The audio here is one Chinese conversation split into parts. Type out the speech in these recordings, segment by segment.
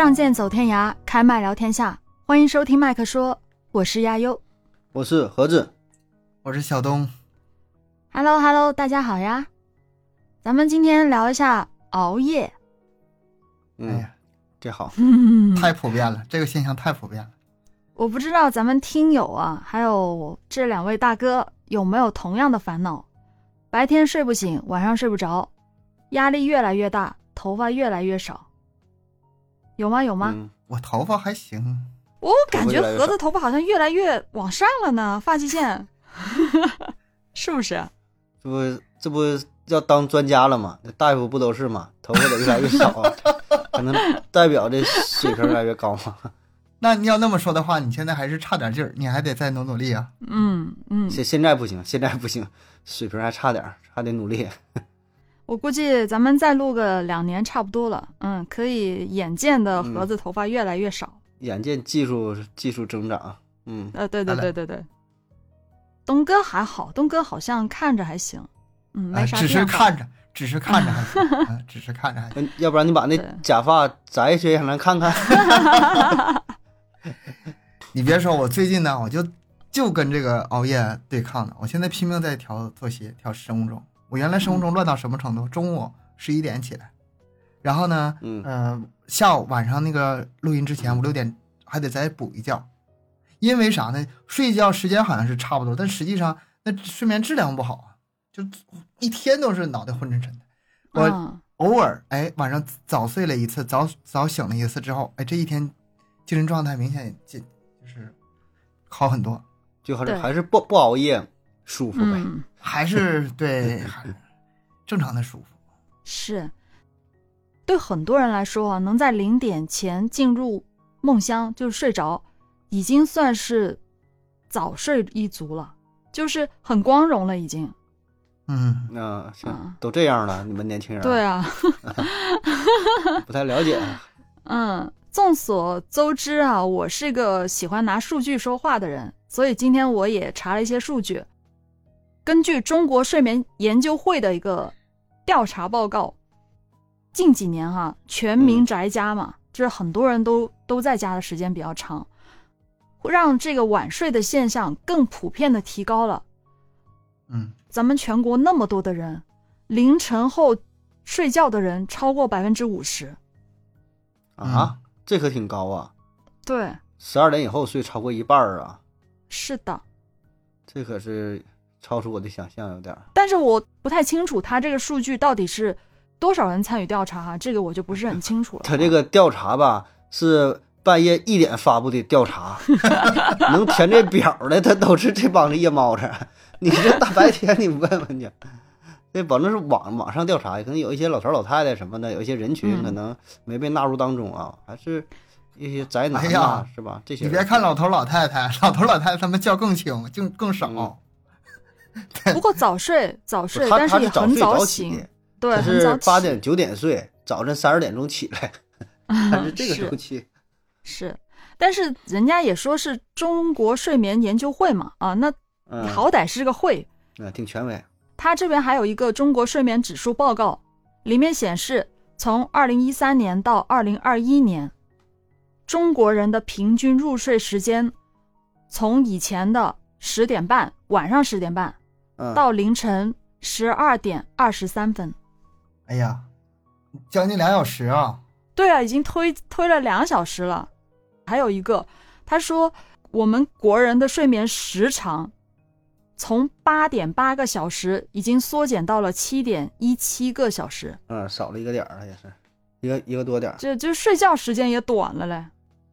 仗剑走天涯，开麦聊天下。欢迎收听麦克说，我是亚优。我是盒子，我是小东。Hello Hello，大家好呀！咱们今天聊一下熬夜。哎嗯，呀，这好，太普遍了，这个现象太普遍了。我不知道咱们听友啊，还有这两位大哥有没有同样的烦恼？白天睡不醒，晚上睡不着，压力越来越大，头发越来越少，有吗？有吗？嗯，我头发还行，我感觉盒子头发好像越来越往上了呢，发际线，是不是？这不这不要当专家了吗？那大夫不都是吗？头发得越来越少，可能代表这水平越来越高嘛。那你要那么说的话，你现在还是差点劲儿，你还得再努努力啊。嗯嗯，现现在不行，现在不行，水平还差点儿，还得努力。我估计咱们再录个两年差不多了，嗯，可以眼见的嗯盒子头发越来越少。眼见技术技术增长，嗯，呃，对对对对对，东哥还好，东哥好像看着还行，嗯，没啥变化。是看着，只是看着还行，啊 只是看着还行。要不然你把那假发摘下去让咱看看。你别说，我最近呢，我就就跟这个熬夜对抗呢。我现在拼命在调作息，调生物钟。我原来生活中乱到什么程度？中午十一点起来，然后呢，嗯。呃，下午晚上那个录音之前五六点还得再补一觉，因为啥呢？睡觉时间好像是差不多，但实际上那睡眠质量不好啊，就一天都是脑袋昏沉沉的。我嗯，偶尔哎晚上早睡了一次，早早醒了一次之后，哎这一天精神状态明显进就是好很多，就还是还是不不熬夜舒服呗。嗯，还是 对还是正常的舒服。是。对很多人来说啊，能在零点前进入梦乡，就是睡着，已经算是早睡一族了，就是很光荣了，已经。嗯，那，行嗯，都这样了，你们年轻人对啊，不太了解。嗯，众所周知啊，我是个喜欢拿数据说话的人，所以今天我也查了一些数据。根据中国睡眠研究会的一个调查报告，近几年哈、全民嗯宅家嘛，就是很多人都都在家的时间比较长，会让这个晚睡的现象更普遍的提高了。嗯，咱们全国那么多的人，凌晨后睡觉的人超过百分之五十。啊，这可挺高啊！对，十二点以后睡超过一半儿啊，是的。这可是超出我的想象，有点儿。但是我不太清楚他这个数据到底是多少人参与调查哈，这个我就不是很清楚了。他这个调查吧是半夜一点发布的调查，能填这表的，他都是这帮子夜猫子。你这大白天你问问去，这保证是网网上调查，可能有一些老头老太太什么的，有一些人群嗯可能没被纳入当中啊，还是一些宅男呐、哎呀是吧？这些你别看老头老太太，老头老太太他们叫更轻，就更少。嗯不过早睡早睡，但是也很早起醒，，对，他很早八点九点睡，早晨三十点钟起来，他是这个周期。是，但是人家也说是中国睡眠研究会嘛，啊，那嗯，好歹是个会。嗯，挺权威。他这边还有一个中国睡眠指数报告，里面显示，从二零一三年到二零二一年，中国人的平均入睡时间，从以前的十点半晚上十点半，嗯，到凌晨十二点二十三分。哎呀，将近两小时啊！对啊，已经推推了两小时了。还有一个，他说我们国人的睡眠时长从八点八个小时已经缩减到了七点一七个小时，嗯，少了一个点儿了，也是一个一个多点儿。这就睡觉时间也短了嘞。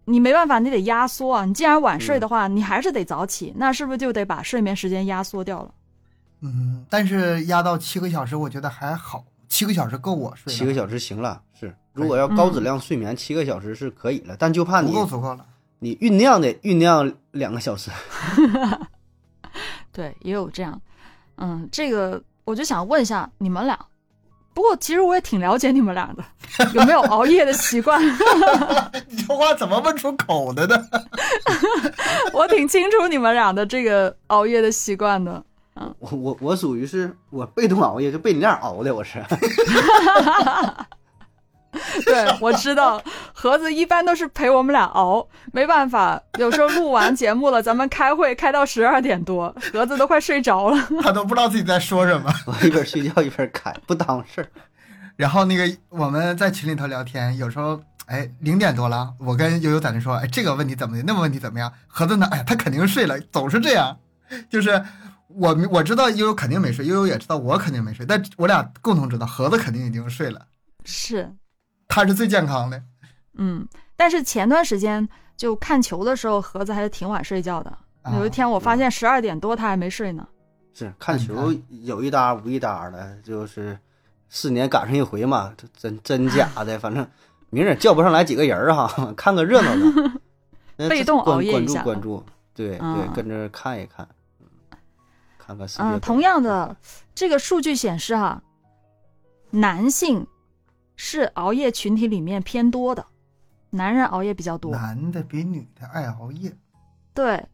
你没办法，你得压缩啊。你既然晚睡的话，你还是得早起，那是不是就得把睡眠时间压缩掉了？嗯，但是压到七个小时，我觉得还好，七个小时够我睡了。七个小时行了，是如果要高质量睡眠，七个小时是可以了，但就怕不你够足够了。你酝酿得酝酿两个小时。对，也有这样。嗯，这个我就想问一下你们俩。不过其实我也挺了解你们俩的，有没有熬夜的习惯？你这话怎么问出口的呢？我挺清楚你们俩的这个熬夜的习惯的。我我我属于是我被动熬夜，就被你那样熬的，我是。对，我知道盒子一般都是陪我们俩熬，没办法，有时候录完节目了，咱们开会开到十二点多，盒子都快睡着了。他都不知道自己在说什么。我一边睡觉一边开，不当回事儿。然后那个我们在群里头聊天，有时候哎零点多了，我跟悠悠在那说，哎这个问题怎么的，那个问题怎么样？盒子呢？哎呀，他肯定睡了，总是这样。就是我我知道悠悠肯定没睡，悠悠也知道我肯定没睡，但我俩共同知道盒子肯定已经睡了，是，他是最健康的。嗯，但是前段时间就看球的时候，盒子还是挺晚睡觉的。啊有一天我发现十二点多他还没睡呢。是看球有一搭无一搭的，就是四年赶上一回嘛，这真真假的，反正明儿也叫不上来几个人儿哈，看个热闹的。被动关熬夜一关注下关注，对对嗯，跟着看一看，嗯看看世界嗯，同样的，这个数据显示哈，男性是熬夜群体里面偏多的，男人熬夜比较多。男的比女的爱熬夜，对，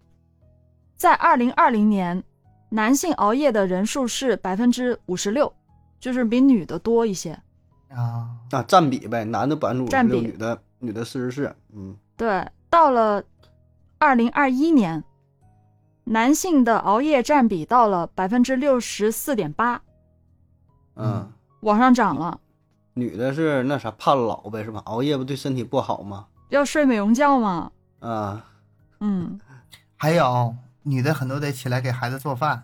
在二零二零年，男性熬夜的人数是百分之五十六，就是比女的多一些。啊，啊，占比呗，男的百分之五十六，占比女的女的四十四，嗯，对，到了二零二一年，男性的熬夜占比到了百分之六十四点八，嗯，往上涨了。女的是那啥怕老呗，是吧？熬夜不对身体不好吗？要睡美容觉吗？啊，嗯，还有女的很多得起来给孩子做饭，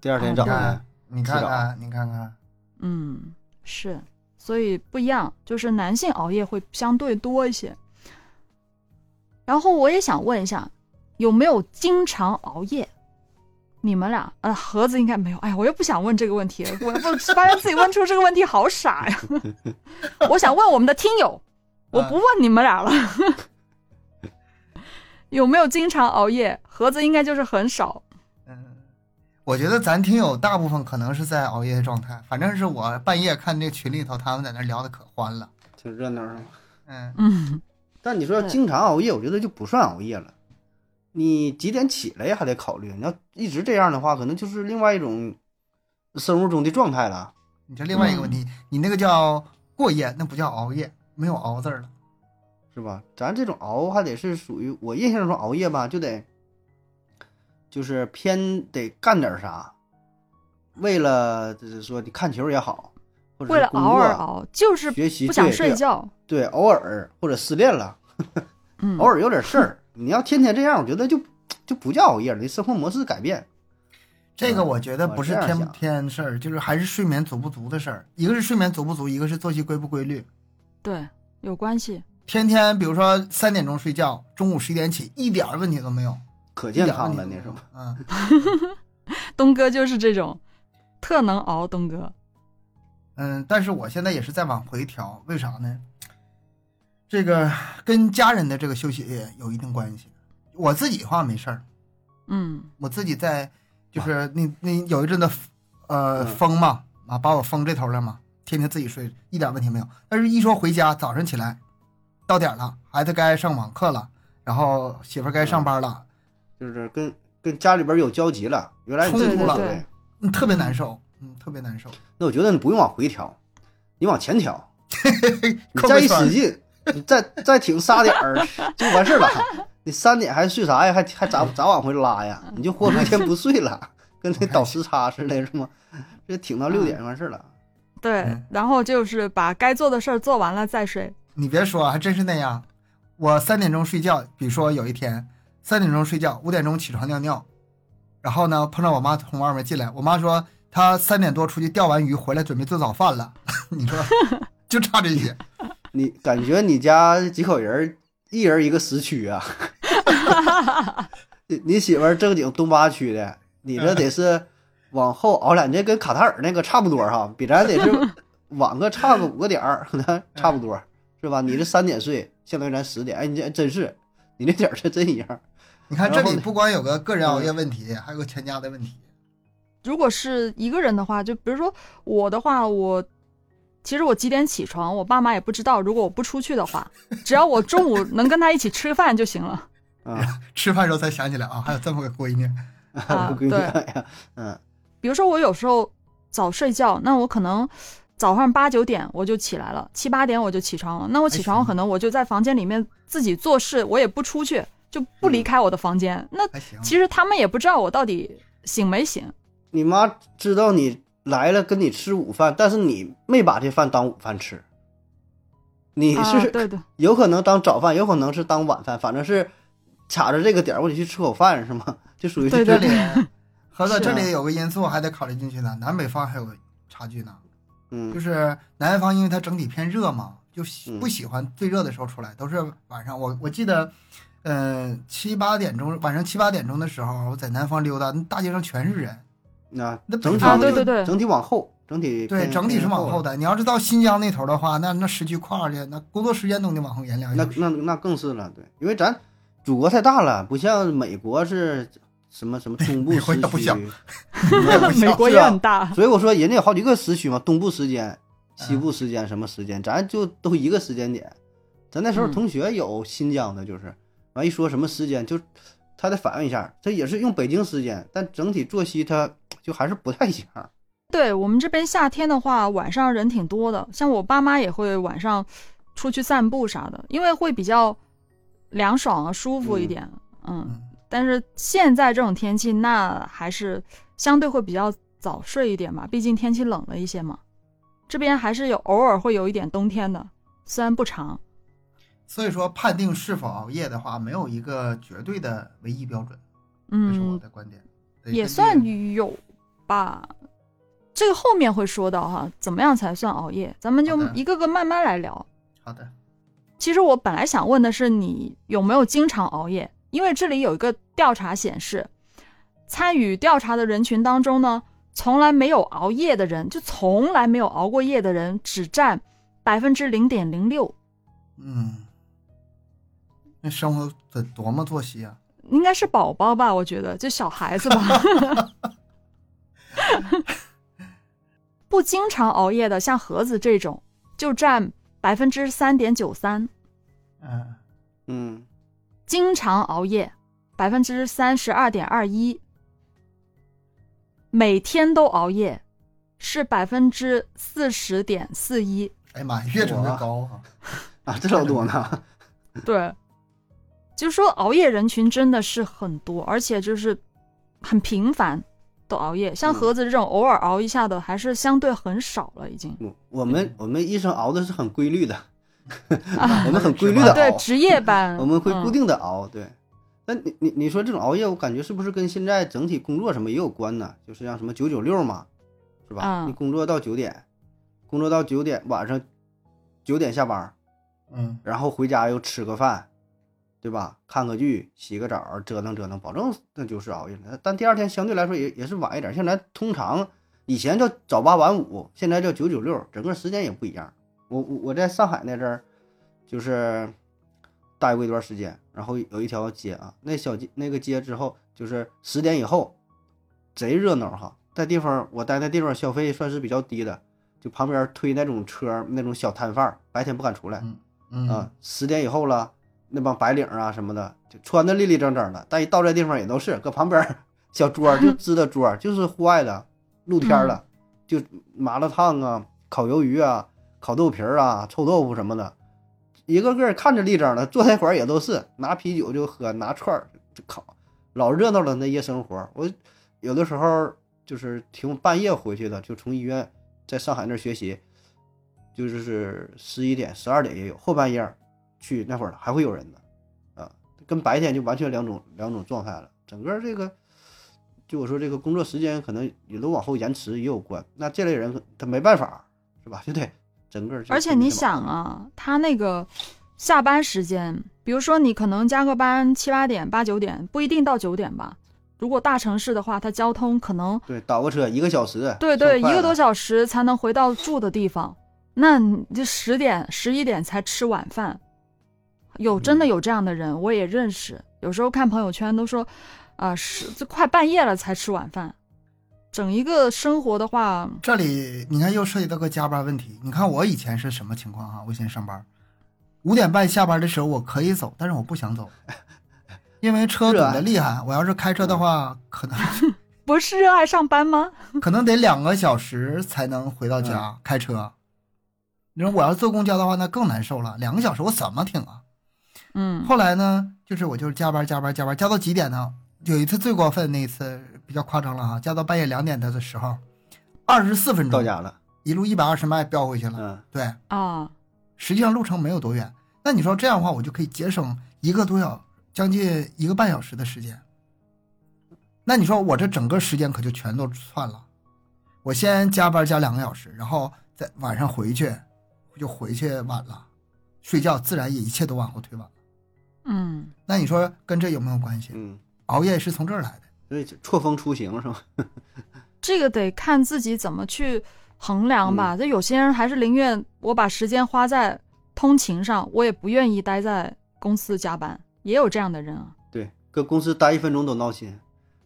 第二天哦早上你看看，你看看，嗯，是，所以不一样，就是男性熬夜会相对多一些。然后我也想问一下，有没有经常熬夜？你们俩，呃，盒子应该没有。哎呀，我又不想问这个问题，我不发现自己问出这个问题好傻呀。我想问我们的听友，我不问你们俩了。有没有经常熬夜？盒子应该就是很少。嗯，我觉得咱听友大部分可能是在熬夜的状态，反正是我半夜看那群里头，他们在那聊的可欢了，挺热闹是吗？嗯，嗯，但你说要经常熬夜，我觉得就不算熬夜了。你几点起来还得考虑，你要一直这样的话，可能就是另外一种生物钟的状态了。你这另外一个问题，你那个叫过夜，那不叫熬夜，没有熬字儿了。是吧？咱这种熬还得是属于我印象中熬夜吧，就得就是偏得干点啥，为了就是说你看球也好，或者为了是工作熬而熬，就是学习不想睡觉。对，偶尔或者失恋了，嗯，偶尔有点事儿，你要天天这样，我觉得就就不叫熬夜了，你生活模式改变。这个我觉得不是天天事儿，就是还是睡眠足不足的事儿。一个是睡眠足不足，一个是作息规不规律。对，有关系。天天比如说三点钟睡觉，中午十一点起，一点儿问题都没有，可健康了，那是没有吧？嗯 东哥就是这种，特能熬。东哥，嗯，但是我现在也是在往回调，为啥呢？这个跟家人的这个休息也有一定关系。我自己的话没事儿，嗯我自己在就是那那有一阵子呃嗯封嘛啊，把我封这头了嘛，天天自己睡一点问题没有。但是一说回家，早上起来到点了，孩子该上网课了，然后媳妇该上班了，就是跟跟家里边有交集了，原来冲突了。嗯，特别难受，嗯，特别难受。那我觉得你不用往回调，你往前调，你再一使劲，你再再挺仨点儿就完事儿了。你三点还睡啥呀？还还咋咋往回拉呀？你就豁出一天不睡了，跟那倒时差似的，是吗？这挺到六点完事儿了。对，嗯然后就是把该做的事儿做完了再睡。你别说，还真是那样。我三点钟睡觉，比如说有一天三点钟睡觉，五点钟起床尿尿，然后呢碰到我妈从外面进来，我妈说她三点多出去钓完鱼回来准备做早饭了。你说就差这些，你感觉你家几口人儿，一人一个时区啊？你你媳妇儿正经东八区的，你这得是往后熬两，你这跟卡塔尔那个差不多哈，比咱得是 晚个差个五个点儿，可能差不多是吧？你这三点睡，相当于咱十点，哎，你这真是，你这点儿是真一样。你看这里不光有个个人熬夜问题，还有个全家的问题。如果是一个人的话，就比如说我的话，我其实我几点起床，我爸妈也不知道。如果我不出去的话，只要我中午能跟他一起吃饭就行了。啊，吃饭时候才想起来啊，还有这么个闺女。啊 我闺女对嗯比如说我有时候早睡觉，那我可能早上八九点我就起来了，七八点我就起床了。那我起床可能我就在房间里面自己做事，我也不出去，就不离开我的房间。那。其实他们也不知道我到底醒没醒。你妈知道你来了跟你吃午饭，但是你没把这饭当午饭吃，你啊，是对对，有可能当早饭，有可能是当晚饭，反正是卡着这个点儿，我得去吃口饭，是吗？就属于对这这里 合着这里有个因素还得考虑进去呢，南北方还有个差距呢。嗯就嗯是南方，因为它整体偏热嘛，就不喜欢最热的时候出来，都是晚上。我我记得，呃，七八点钟，晚上七八点钟的时候，我在南方溜达，那大街上全是人。那那整体对对对，整体往后，整体对，整体是往后的。你要是到新疆那头的话，那那时区跨去，那工作时间都得往后延两个那小时。那那更是了，对，因为咱祖国太大了，不像美国是什么什么东部时区，美国也很大。所以我说人家有好几个时区嘛，东部时间、西嗯部时间什么时间，咱就都一个时间点。咱那时候嗯同学有新疆的，就是完一说什么时间，就他得反应一下，他也是用北京时间，但整体作息他就还是不太一样。对我们这边夏天的话，晚上人挺多的，像我爸妈也会晚上出去散步啥的，因为会比较凉爽啊，舒服一点。嗯，嗯，但是现在这种天气，那还是相对会比较早睡一点吧，毕竟天气冷了一些嘛。这边还是有偶尔会有一点冬天的，虽然不长。所以说判定是否熬夜的话，没有一个绝对的唯一标准，这是我嗯，的观点。也算有吧。这个后面会说到哈，怎么样才算熬夜？咱们就一个个慢慢来聊。好的。其实我本来想问的是你有没有经常熬夜，因为这里有一个调查显示，参与调查的人群当中呢，从来没有熬夜的人，就从来没有熬过夜的人，只占百分之零点零六，嗯，那生活得多么作息啊！应该是宝宝吧？我觉得就小孩子吧。不经常熬夜的，像盒子这种，就占百分之三点九三。嗯，嗯，经常熬夜，百分之三十二点二一；每天都熬夜，是百分之四十点四一。哎呀妈呀，越整越高啊！啊，这老多呢。对，就是说熬夜人群真的是很多，而且就是很频繁都熬夜。像嗯盒子这种偶尔熬一下的，还是相对很少了，已经。我我们我们医生熬的是很规律的，啊 我们很规律的对，值夜班，我们会固嗯定的熬。对，那你你你说这种熬夜，我感觉是不是跟现在整体工作什么也有关呢？就是像什么九九六嘛，是吧？嗯你工作到九点，工作到九点，晚上九点下班，嗯，然后回家又吃个饭，对吧？看个剧，洗个澡，折腾折腾，保证那就是熬夜了。但第二天相对来说也也是晚一点。现在通常以前叫早八晚五，现在叫九九六，整个时间也不一样。我我我在上海那阵儿，就是待过一段时间，然后有一条街啊，那小街那个街之后就是十点以后，贼热闹哈。在地方我待那地方消费算是比较低的，就旁边推那种车那种小摊贩，白天不敢出来。嗯啊，十点以后了，那帮白领啊什么的，就穿的立立正正的，但一到这地方也都是搁旁边小桌儿就 支的桌儿，就是户外的，露天儿的，就麻辣烫啊、烤鱿鱼啊、烤豆皮儿啊、臭豆腐什么的，一个个看着立正的，坐那会儿也都是拿啤酒就喝，拿串儿就烤，老热闹了那夜生活。我有的时候就是挺半夜回去的，就从医院在上海那儿学习。就是十一点、十二点也有，后半夜儿去那会儿还会有人的，啊，跟白天就完全两种两种状态了。整个这个，就我说这个工作时间可能也都往后延迟也有关。那这类人他没办法，是吧？就得整个而且你想啊，他那个下班时间，比如说你可能加个班七八点、八九点，不一定到九点吧。如果大城市的话，它交通可能对倒个车一个小时，对对一个多小时才能回到住的地方，那你这十点、十一点才吃晚饭，有真的有这样的人，我也认识。有时候看朋友圈都说，啊、是这快半夜了才吃晚饭，整一个生活的话，这里你看又涉及到个加班问题。你看我以前是什么情况啊、我以前上班，五点半下班的时候我可以走，但是我不想走，因为车堵热啊得厉害。我要是开车的话，可能 不是热爱上班吗？可能得两个小时才能回到家，开车。你说我要坐公交的话，那更难受了，两个小时我怎么挺啊？嗯后来呢，就是我就是加班加班加班，加到几点呢？有一次最过分，那一次比较夸张了哈，加到半夜两点的时候，二十四分钟到家了，一路一百二十迈飙回去了。嗯，对，啊，实际上路程没有多远。那你说这样的话，我就可以节省一个多小，将近一个半小时的时间。那你说我这整个时间可就全都算了。我先加班加两个小时，然后再晚上回去，就回去晚了，睡觉自然也一切都往后推晚了。嗯那你说跟这有没有关系？嗯，熬夜是从这儿来的。所以错峰出行是吗？这个得看自己怎么去衡量吧。这有些人还是宁愿我把时间花在通勤上，我也不愿意待在公司加班，也有这样的人啊。对，搁公司待一分钟都闹心。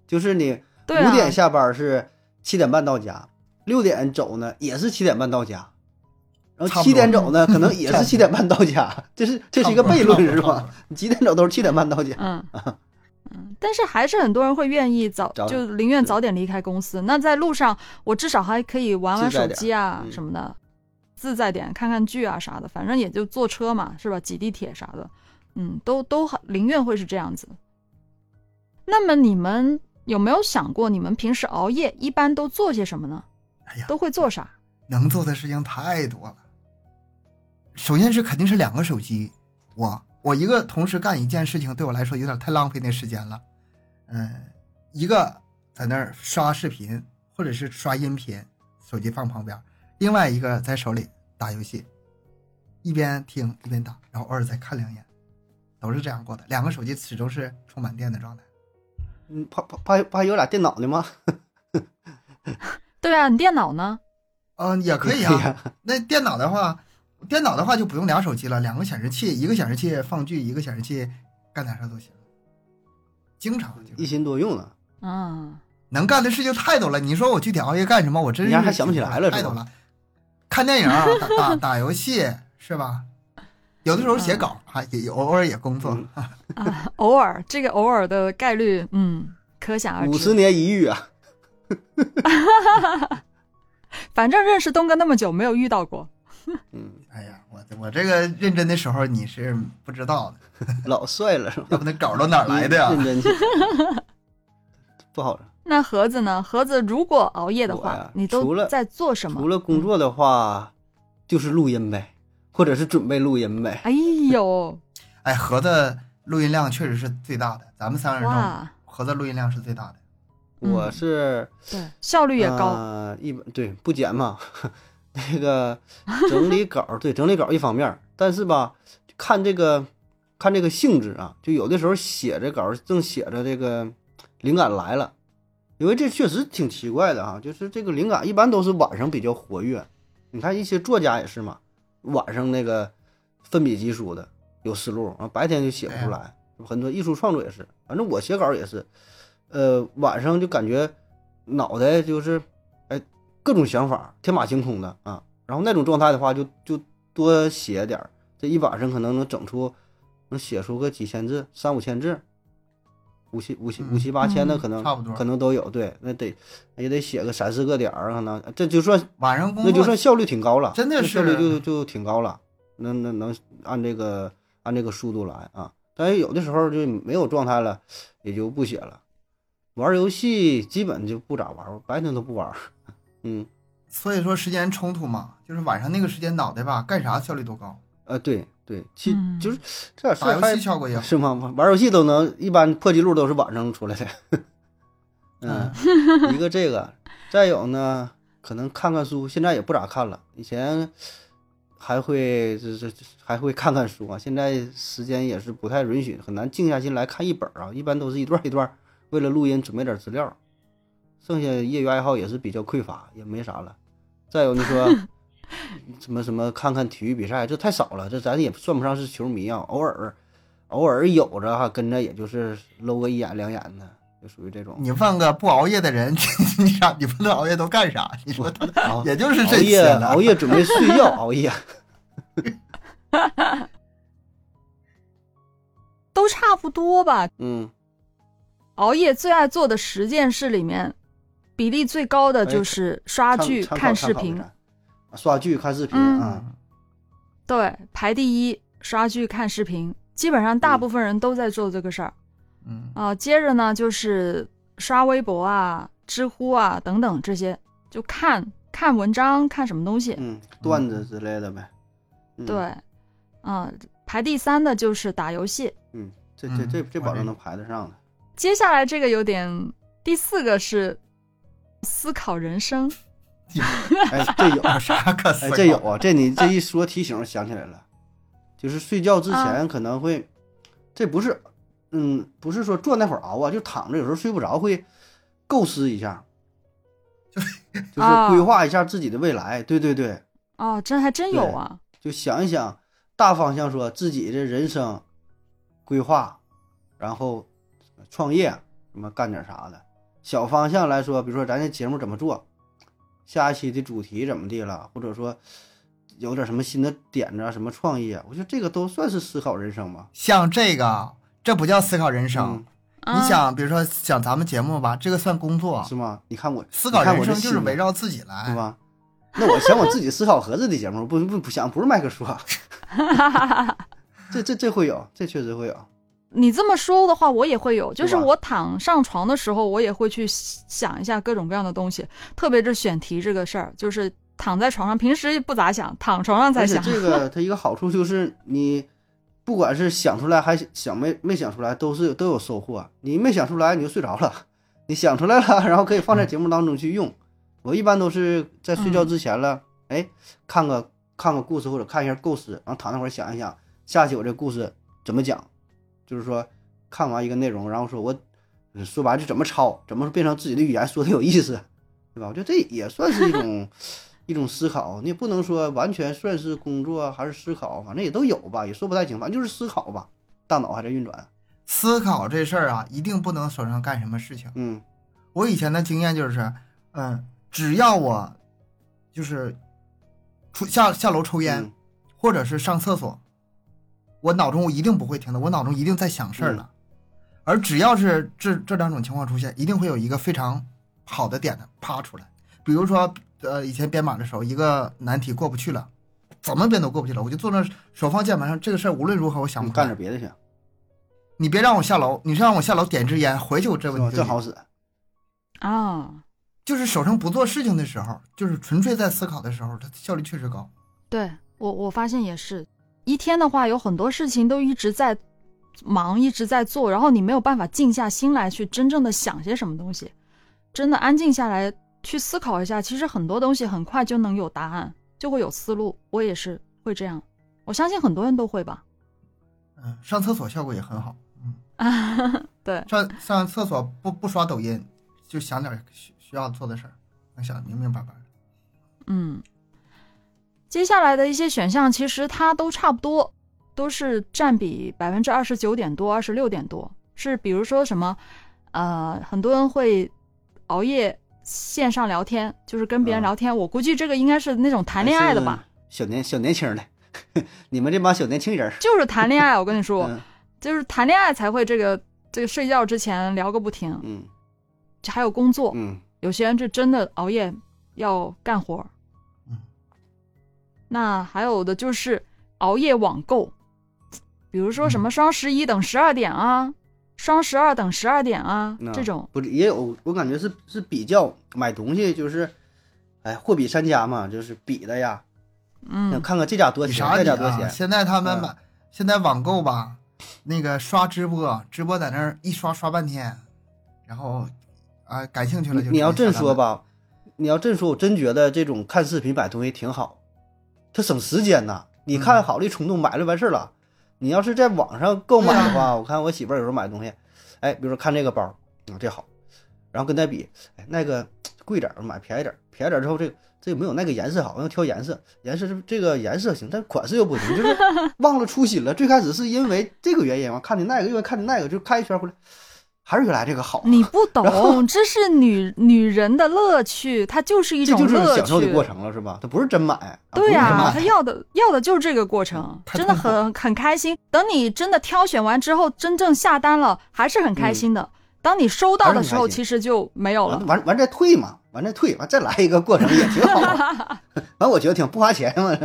就是你五点下班是七点半到家，六点走呢也是七点半到家，然后七点走呢可能也是七点半到家，这是这是一个悖论是吧？你几点走都是七点半到家。嗯 嗯，但是还是很多人会愿意早，早就宁愿早点离开公司。那在路上，我至少还可以玩玩手机啊嗯什么的，自在点，看看剧啊啥的。反正也就坐车嘛，是吧？挤地铁啥的，嗯，都都很宁愿会是这样子。那么你们有没有想过，你们平时熬夜一般都做些什么呢？哎呀，都会做啥？能做的事情太多了。首先是肯定是两个手机，我我一个同时干一件事情，对我来说有点太浪费那时间了。嗯，一个在那儿刷视频或者是刷音频，手机放旁边；另外一个在手里打游戏，一边听一边打，然后偶尔再看两眼，都是这样过的。两个手机始终是充满电的状态。嗯，怕怕怕怕有俩电脑呢吗？对啊，你电脑呢？嗯，也可以可以啊。那电脑的话，电脑的话就不用俩手机了，两个显示器，一个显示器放剧，一个显示器干点啥都行。经常就一心多用了啊。嗯，能干的事情太多了。你说我具体熬夜干什么？我真是你还还想不起来了太多了。看电影啊，打打打游戏是吧？有的时候写稿，还也偶尔也工作。嗯啊，偶尔这个偶尔的概率，嗯，可想而知。五十年一遇啊，反正认识东哥那么久，没有遇到过。嗯，我我这个认真的时候你是不知道的，老帅了是吧？要不那稿都哪来的呀？认真去，不好。那盒子呢？盒子如果熬夜的话，你除了都在做什么？除了工作的话，就是录音呗，或者是准备录音呗。哎呦，哎，盒子录音量确实是最大的，咱们三个人中，哇，盒子录音量是最大的。嗯我是对，效率也高。呃，一般对不减嘛，那个整理稿，对整理稿一方面，但是吧，看这个看这个性质啊，就有的时候写着稿正写着这个灵感来了，因为这确实挺奇怪的哈，就是这个灵感一般都是晚上比较活跃，你看一些作家也是嘛，晚上那个奋笔疾书的有思路，啊白天就写不出来，很多艺术创作也是，反正我写稿也是。呃，晚上就感觉脑袋就是，哎，各种想法天马行空的啊。然后那种状态的话就，就多写点儿，这一晚上可能能整出，能写出个几千字、三五千字，五七五七五七八千的嗯可能、差不多可能都有。对，那得也得写个三四个点儿，可能这就算晚上工作那就算效率挺高了，真的是效率就就挺高了，能能能按这个按这个速度来啊。但是有的时候就没有状态了，也就不写了。玩游戏基本就不咋玩，白天都不玩。嗯，所以说时间冲突嘛，就是晚上那个时间脑袋吧，干啥效率都高，呃，对对，其嗯就是这点事打游戏效果也好。是吗？玩游戏都能，一般破纪录都是晚上出来的。嗯，一个这个，再有呢，可能看看书，现在也不咋看了，以前还会这这这还会看看书啊，现在时间也是不太允许，很难静下心来看一本啊，一般都是一段一段，为了录音准备点资料，剩下业余爱好也是比较匮乏，也没啥了。再有你说 什么什么看看体育比赛，这太少了，这咱也算不上是球迷啊，偶尔偶尔有着哈，跟着也就是搂个一眼两眼的，就属于这种。你问个不熬夜的人，你啥？你问他熬夜都干啥？你说 他熬也就是熬这些夜了。熬夜准备睡觉，熬夜。都差不多吧。嗯，熬夜最爱做的十件事里面，比例最高的哎就是刷剧、看视频刷剧看视频嗯啊，对，排第一，刷剧看视频，基本上大嗯部分人都在做这个事儿嗯啊、接着呢，就是刷微博啊、知乎啊等等这些，就看看文章，看什么东西。嗯，段子之类的呗。嗯，对，啊、排第三的就是打游戏。嗯，这这这嗯这保证能排得上的。接下来这个有点，第四个是思考人生。哎，这有，啥可思哎，这有啊，这你这一说提醒，我想起来了，就是睡觉之前啊可能会，这不是，嗯，不是说坐那会儿熬啊，就躺着，有时候睡不着会构思一下，就是啊规划一下自己的未来。对对对，哦，这还真有啊。就想一想大方向，说自己的人生规划，然后创业什么干点啥的。小方向来说，比如说咱这节目怎么做，下一期的主题怎么地了，或者说有点什么新的点子啊，什么创意啊，我觉得这个都算是思考人生吧。像这个，这不叫思考人生。你想，比如说想咱们节目吧，这个算工作是。吗？你看我思考看人生就是围绕自己来，对。吧？那我想我自己思考盒子的节目，不不不想不是麦克说，这这这会有，这确实会有。你这么说的话，我也会有，就是我躺上床的时候，我也会去想一下各种各样的东西，特别是选题这个事儿，就是躺在床上，平时不咋想，躺床上才想。这个 它一个好处就是你不管是想出来还想没没想出来，都是都有收获。你没想出来你就睡着了，你想出来了，然后可以放在节目当中去用。我一般都是在睡觉之前了，哎，看个看个故事或者看一下构思，然后躺那会儿想一想，下期我这故事怎么讲，就是说看完一个内容，然后说我呃说白了就怎么抄，怎么变成自己的语言说的有意思，对吧？我觉得这也算是一种一种思考，你也不能说完全算是工作还是思考，反正也都有吧，也说不太清，反正就是思考吧，大脑还在运转。思考这事儿啊，一定不能手上干什么事情。嗯我以前的经验就是，嗯，只要我就是出下下楼抽烟，嗯或者是上厕所，我脑中我一定不会停的，我脑中一定在想事儿呢。而只要是这这两种情况出现，一定会有一个非常好的点的啪出来。比如说，呃，以前编码的时候，一个难题过不去了，怎么编都过不去了，我就坐那手放键盘上，这个事儿无论如何我想不。干点别的去，你别让我下楼，你是让我下楼点支烟，回去我这？问题就好使。啊，就是手上不做事情的时候，就是纯粹在思考的时候，它效率确实高。对我我发现也是，一天的话有很多事情都一直在忙，一直在做，然后你没有办法静下心来去真正的想些什么东西，真的安静下来去思考一下，其实很多东西很快就能有答案，就会有思路。我也是会这样，我相信很多人都会吧。嗯，上厕所效果也很好。嗯，啊，对，上上厕所不不刷抖音，就想点需需要做的事儿，能想得明明白白。嗯，接下来的一些选项其实它都差不多，都是占比百分之二十九点多、二十六点多。是比如说什么，呃，很多人会熬夜线上聊天，就是跟别人嗯聊天。我估计这个应该是那种谈恋爱的吧，？小年小年轻的，你们这帮小年轻人，就是谈恋爱。我跟你说，嗯就是谈恋爱才会这个这个睡觉之前聊个不停，嗯还有工作，嗯，有些人是真的熬夜要干活。嗯，那还有的就是熬夜网购，比如说什么双十一等十二点啊，双十二等十二点啊，这种。不是也有，我感觉是是比较买东西就是，哎，货比三家嘛，就是比的呀，嗯，看看这家多比钱？那家多钱，现在他们嗯买，现在网购吧，那个刷直播，直播在那儿一刷刷半天，然后啊、感兴趣了就你你要这直接下单了，说吧，你要这说，我真觉得这种看视频买东西挺好，它省时间呐。你嗯看好了，一冲动买了完事儿了。你要是在网上购买的话，我看我媳妇儿有时候买东西，哎，比如说看这个包，啊这好，然后跟它比，哎那个贵点儿买便宜点儿，便宜点儿之后这个这个没有那个颜色好，要挑颜色，颜色是这个颜色行，但款式又不行，就是 忘了初心了。最开始是因为这个原因嘛，看的那个，因为看的那个，就看一圈回来，还是原来这个好。你不懂，这是女女人的乐趣，它就是一这就是种乐享受的趣。过程了，是吧？它不是真买。啊对呀、啊、他要的要的就是这个过程，真的很很开心。等你真的挑选完之后，真正下单了，还是很开心的。当你收到的时候，其实就没有了。完完完再退嘛，完再退，完再来一个过程也挺好啊。完我觉得挺不花钱嘛，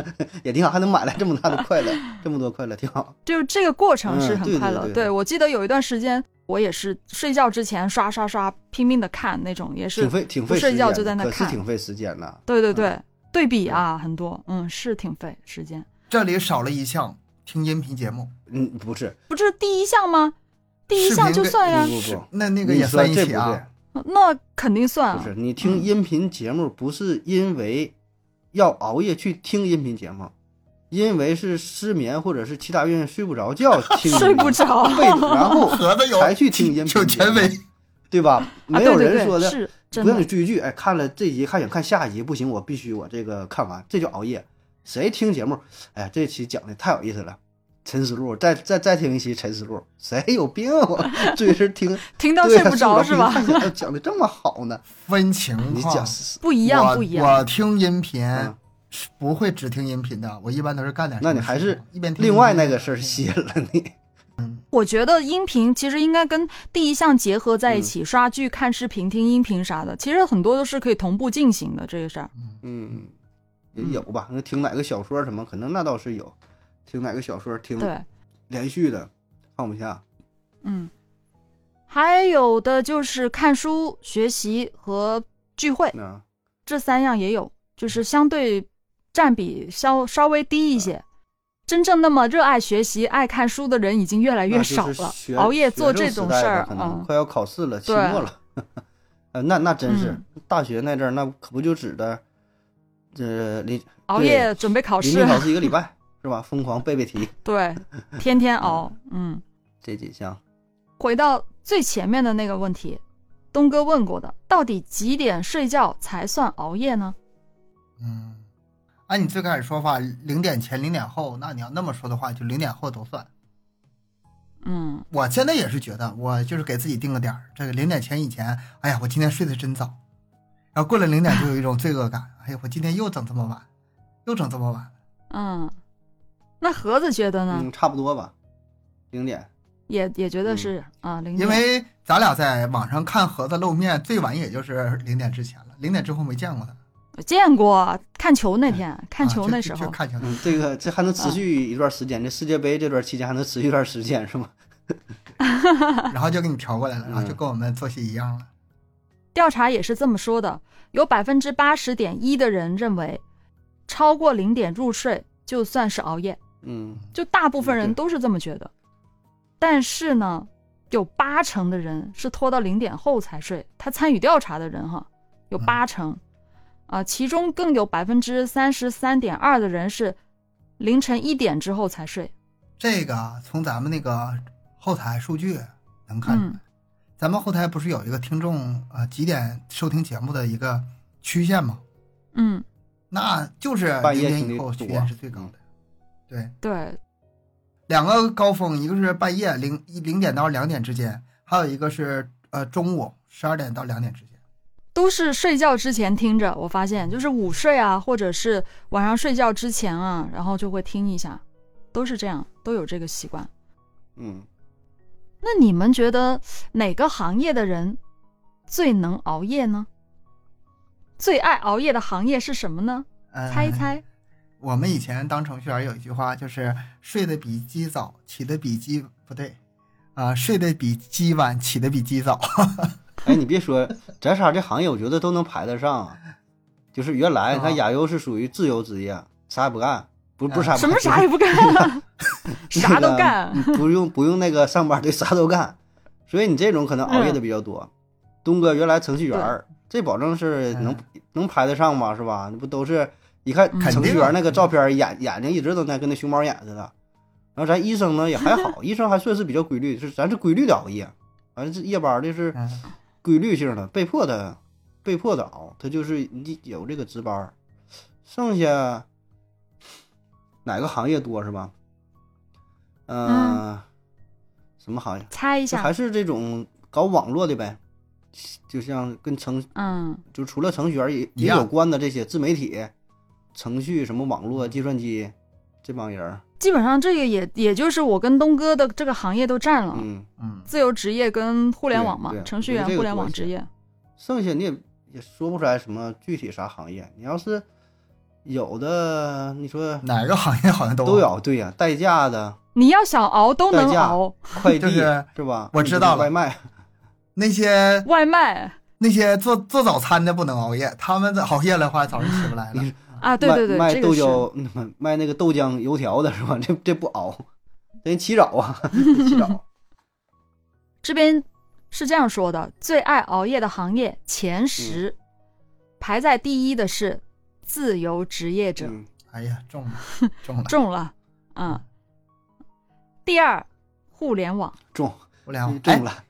也挺好，还能买来这么大的快乐，这么多快乐，挺好。就这个过程是很快乐。对对我记得有一段时间，我也是睡觉之前刷刷刷，拼命的看那种，也是挺费挺费睡觉就在那看可是挺费时间的。对对对，对比啊，很多，嗯，是挺费时间。这里少了一项听音频节目，嗯，不是，不是第一项吗？第一项就算呀，不不不，那那个也算一起啊对。，那肯定算啊。不是你听音频节目，不是因为要熬夜去听音频节目，因为是失眠或者是其他原因睡不着觉 听，睡不着对，然后 才去听音频有节目权威，对吧？啊，没有对对对，人说的是真不让你。追剧，哎，看了这集还想看下一集，不行，我必须我这个看完，这就熬夜。谁听节目？哎呀，这期讲的太有意思了，《陈思路》，再再再听一期《陈思路》，谁有病啊？追着听，听到睡不着是吧？讲的这么好呢？分情你况。讲不一样，不一样。我听音频嗯是不会只听音频的，我一般都是干点。那你还是一边听另外那个事儿吸引了你。我觉得音频其实应该跟第一项结合在一嗯起，刷剧、看视频、听音频啥的，其实很多都是可以同步进行的这个事儿。嗯，也有吧？那听哪个小说什么，可能那倒是有。听哪个小说，听对，连续的放不下。嗯，还有的就是看书、学习和聚会，嗯这三样也有，就是相对占比稍稍微低一些。真正那么热爱学习、爱看书的人已经越来越少了，熬夜做这种事儿吧可能啊，快要考试了，期末了。呃，那那真是、嗯。大学那阵儿，那可不就指的这临熬夜准备考试。临近，考试一个礼拜是吧？疯狂背背题 对，天天熬，嗯。这几项。回到最前面的那个问题，东哥问过的，到底几点睡觉才算熬夜呢？嗯，按你最开始说法，零点前、零点后，那你要那么说的话，就零点后都算。嗯，我现在也是觉得，我就是给自己定个点儿，这个零点前以前，哎呀，我今天睡得真早，然后过了零点就有一种罪恶感，哎呀，我今天又整这么晚，又整这么晚。嗯，那盒子觉得呢？嗯，差不多吧，零点。也也觉得嗯是啊，零点。因为咱俩在网上看盒子露面，最晚也就是零点之前了，零点之后没见过他。我见过看球那天，看球那时候，看球。嗯，这个这还能持续一段时间，这世界杯这段期间还能持续一段时间是吗？然后就给你调过来了，然后就嗯跟我们作息一样了。调查也是这么说的，有百分之八十点一的人认为，超过零点入睡就算是熬夜，嗯，就大部分人都是这么觉得。但是呢，有八成的人是拖到零点后才睡。他参与调查的人哈，有嗯八成，啊、其中更有百分之三十三点二的人是凌晨一点之后才睡。这个啊从咱们那个后台数据能看出来，嗯咱们后台不是有一个听众呃几点收听节目的一个曲线吗？嗯，那就是半夜以后曲线是最高的。对，对，两个高峰，一个是半夜零零点到两点之间，还有一个是呃中午十二点到两点之间。都是睡觉之前听着。我发现就是午睡啊，或者是晚上睡觉之前啊，然后就会听一下，都是这样，都有这个习惯。嗯，那你们觉得哪个行业的人最能熬夜呢？最爱熬夜的行业是什么呢？呃、猜一。猜。我们以前当程序员有一句话，就是睡得比鸡早，起得比鸡不对，啊、睡得比鸡晚，起得比鸡早。哎，你别说，咱仨这行业我觉得都能排得上啊。就是原来你啊看亚优是属于自由职业，啥也不干，不不是啥也什么啥也不干，啥都干。那个不用不用那个上班，对，啥都干。所以你这种可能熬夜的比较多。东哥原来程序员，这保证是能、嗯能排得上吧？是吧？那不都是一看嗯程序员那个照片，眼眼睛一直都在跟那熊猫眼似的。然后咱医生呢也还好，医生还算是比较规律，是咱是规律的熬夜，反正这夜班的是嗯，规律性的，被迫的，被迫的熬，他就是你有这个值班儿。剩下哪个行业多是吧？嗯、嗯什么行业？猜一下还，是这种搞网络的呗，就像跟程，嗯就除了程序员也也有关的这些自媒体、程序什么网络、计算机这帮人儿，基本上这个也也就是我跟东哥的这个行业都占了，嗯，嗯，自由职业跟互联网嘛程序员、互联网职业。剩下你也也说不出来什么具体啥行业。你要是有的，你说哪个行业好像都都有，对呀、代驾的、你要想熬都能熬，快 递就是是吧？我知道了外卖，那些外卖那些做做早餐的不能熬夜，他们熬夜的话早上起不来了。你啊，对对对，卖卖豆这个是。浆嗯卖那个豆浆油条的是吧？这这不熬，人起早啊，起早。这边是这样说的：最爱熬夜的行业前十，嗯排在第一的是自由职业者，嗯，哎呀，中了，中了，中了，嗯。第二，互联网，中互联网中，了，中了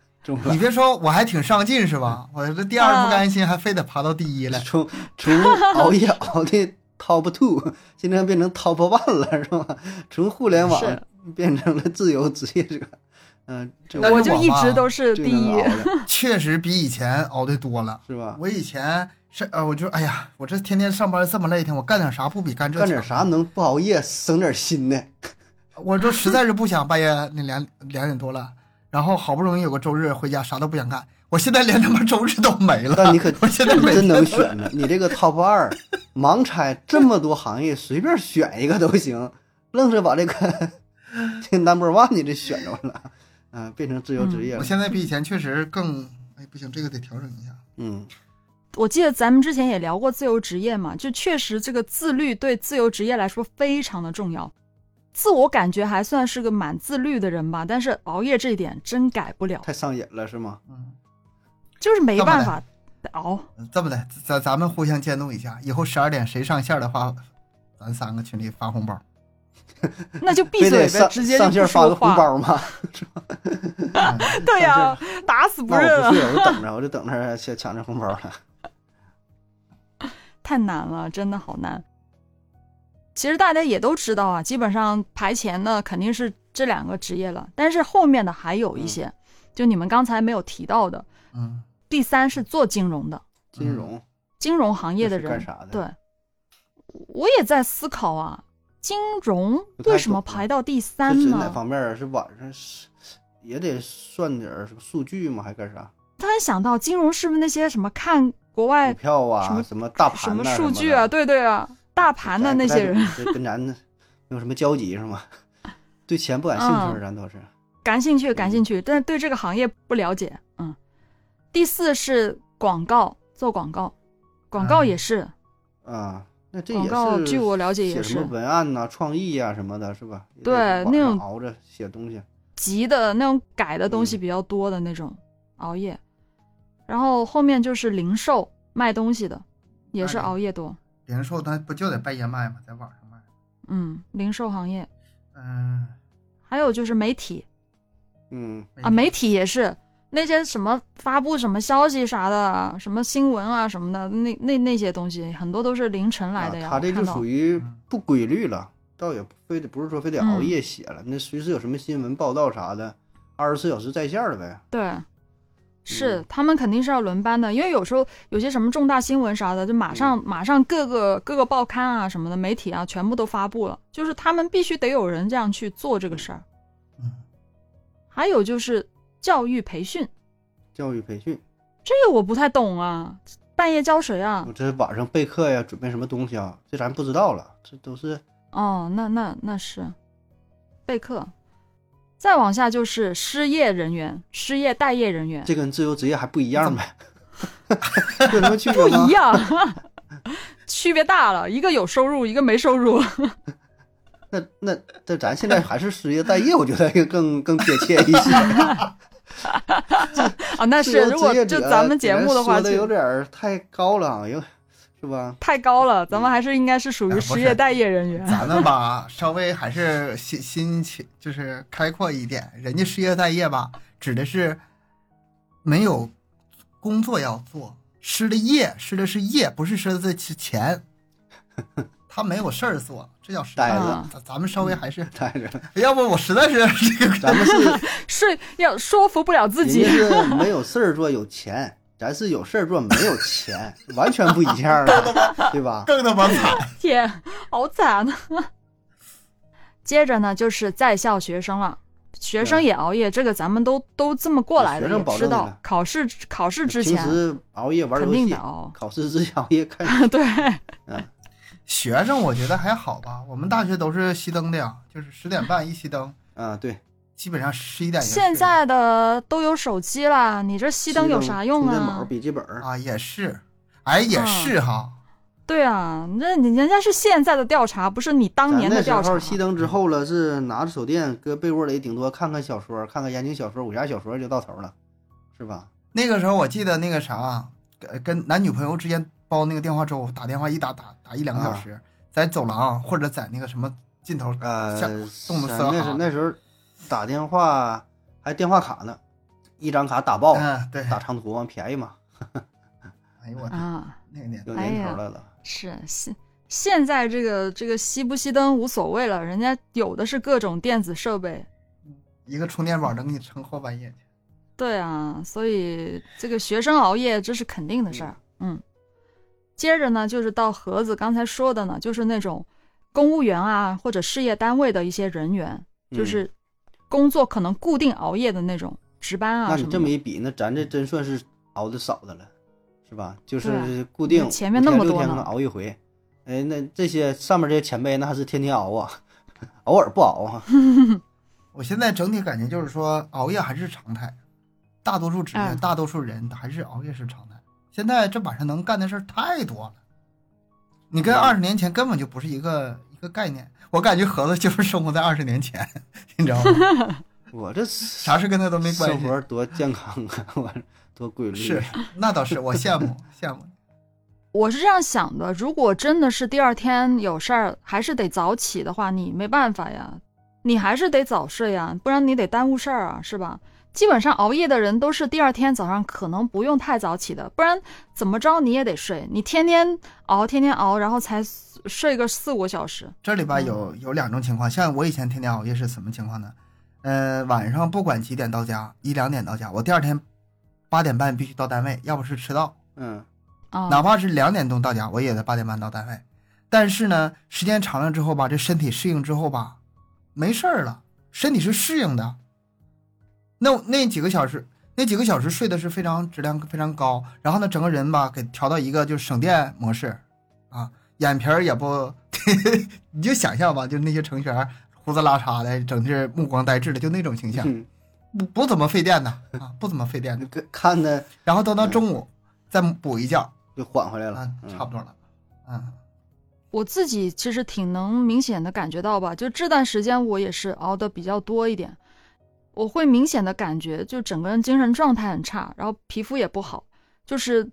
你。别说，我还挺上进是吧？我这第二不甘心，还非得爬到第一来。从从熬夜熬的 top two，现在变成 top one 了，是吧？从互联网变成了自由职业者，嗯、我就一直都是第一确实比以前熬的多了。是吧？我以前是呃，我就哎呀，我这天天上班这么累，天我干点啥不比干这干点啥？能不熬夜省点心呢？我就实在是不想半夜那两两点多了，然后好不容易有个周日回家，啥都不想干。我现在连他妈周日都没了。但你可 我现在真能选呢！你这个 top 二，盲猜这么多行业，随便选一个都行，愣是把这个这 number one 你这选着了，嗯、变成自由职业了我。现在比以前确实更哎不行，这个得调整一下。嗯，我记得咱们之前也聊过自由职业嘛，就确实这个自律对自由职业来说非常的重要。自我感觉还算是个蛮自律的人吧，但是熬夜这一点真改不了，太上瘾了是吗？嗯，就是没办法得熬。这么的，咱咱们互相监督一下，以后十二点谁上线的话，咱三个群里发红包。那就闭嘴呗，直接上线发。个红包吗？嗯 对呀、打死不认啊我不，去，我就等着，我就等着抢抢这红包了。太难了，真的好难。其实大家也都知道啊，基本上排前的肯定是这两个职业了，但是后面的还有一些，就你们刚才没有提到的。嗯，第三是做金融的，金融金融行业的人，干啥的？对，我也在思考啊，金融为什么排到第这三是哪？方面儿？是晚上是也得算点儿什么数据吗？还干啥？突然想到，金融是不是那些什么看国外股票啊，什么什么大什么、数据啊？对对啊，大盘的那些人，跟咱没有什么交集是吗？对钱不感兴趣，嗯咱都是。感兴趣，感兴趣，但是对这个行业不了解。嗯，第四是广告，做广告，广告嗯也是、啊，那这也广告，是据我了解也是写什么文案呐、创意呀、什么的，是吧？对那种熬着写东西。急的那种改的东西嗯比较多的那种、熬夜，然后后面就是零售卖东西的，也是哎熬夜多。零售它不就得半夜卖吗？在网上卖。嗯，零售行业，嗯，还有就是媒体嗯，啊，媒体也是那些什么发布什么消息啥的啊，什么新闻啊什么的，那那那些东西很多都是凌晨来的呀。啊他这就属于嗯不规律了，倒也非得不是说非得熬嗯夜写了，那随时有什么新闻报道啥的，二十四小时在线的呗。对，是嗯他们肯定是要轮班的，因为有时候有些什么重大新闻啥的，就马上、马上各个各个报刊啊什么的媒体啊全部都发布了，就是他们必须得有人这样去做这个事儿。嗯，还有就是教育培训，教育培训，这个我不太懂啊，半夜教谁啊我？这晚上备课呀，准备什么东西啊？这咱不知道了，这都是哦，那那那是备课。再往下就是失业人员、失业待业人员，这跟自由职业还不一样呗？有什么区别不一？样，区别大了，一个有收入，一个没收入。那那那咱现在还是失业待业，我觉得更更贴切一些。啊，那自是如果就咱们节目的话，说的有就点儿太高了，有是吧？太高了，咱们还是应该是属于失业待业人员。咱们吧，稍微还是心心情就是开阔一点。人家失业待业吧，指的是没有工作要做，失的业，失的是业，不是失的是钱。他没有事儿做，这叫失呆业子咱咱们稍微还是，待着，要不我实在是这个咱们是是要说服不了自人己家。是没有事儿做有钱，咱是有事儿做没有钱，完全不一样了，对吧？更他妈惨。天，好惨啊！接着呢就是在校学生了，学生也熬夜，这个咱们都都这么过来的，学生也知道考试考试之前平时熬夜玩游戏肯定得，熬。考试之前熬夜看，对，学生我觉得还好吧，我们大学都是熄灯的呀，就是十点半一熄灯，啊，对，基本上十一点现在的都有手机了，你这熄灯有啥用充电宝、啊？笔记本，啊也是，哎也嗯是哈，对啊，那你人家是现在的调查，不是你当年的调查那时候。熄灯之后了，是拿着手电搁被窝里，顶多看看小说，看看言情小说、武侠小说就到头了，是吧？那个时候我记得那个啥，跟跟男女朋友之间煲那个电话粥，打电话一打打打一两个小时，在走廊或者在那个什么尽头，呃，像动的是那色哈时那时候打电话还电话卡呢，一张卡打爆，嗯对，打长途嘛，便宜嘛，哎呦我天，啊，那个年代有年头来了。是现现在这个这个熄不熄灯无所谓了，人家有的是各种电子设备。一个充电宝能给你撑后半夜去。对啊，所以这个学生熬夜这是肯定的事儿。嗯，接着呢，就是到盒子刚才说的呢，就是那种公务员啊或者事业单位的一些人员，就嗯是工作可能固定熬夜的那种值班啊那你。这么一比，那咱这真算是熬的少的了，是吧？就是固定前面那么多天能熬一回。哎，那这些上面这些前辈那还是天天熬啊，偶尔不熬啊。我现在整体感觉就是说，熬夜还是常态，大多数职业、嗯大多数人还是熬夜是常态。现在这晚上能干的事儿太多了，你跟嗯二十年前根本就不是一个一个概念。我感觉盒子就是生活在二十年前，你知道吗？我这啥事跟他都没关系。生活多健康啊，我多规律。是，那倒是，我羡慕羡慕。我是这样想的，如果真的是第二天有事儿，还是得早起的话，你没办法呀，你还是得早睡呀，不然你得耽误事儿啊，是吧？基本上熬夜的人都是第二天早上可能不用太早起的，不然怎么着你也得睡。你天天熬，天天熬，然后才睡个四五个小时。这里边有嗯有两种情况，像我以前天天熬夜是什么情况呢？呃，晚上不管几点到家，一两点到家，我第二天八点半必须到单位，要不是迟到。嗯，啊、哪怕是两点钟到家，我也得八点半到单位。但是呢，时间长了之后吧，这身体适应之后吧，没事儿了，身体是适应的。那那几个小时，那几个小时睡的是非常质量非常高，然后呢，整个人吧给调到一个就是省电模式，啊，眼皮儿也不，你就想象吧，就那些程序员胡子拉碴的，整是目光呆滞的，就那种形象，嗯不不怎么费电的啊，不怎么费电的。看看的然后等到中午再补一觉，就缓回来了差不多了，嗯。我自己其实挺能明显的感觉到吧，就这段时间我也是熬的比较多一点，我会明显的感觉就整个人精神状态很差，然后皮肤也不好，就是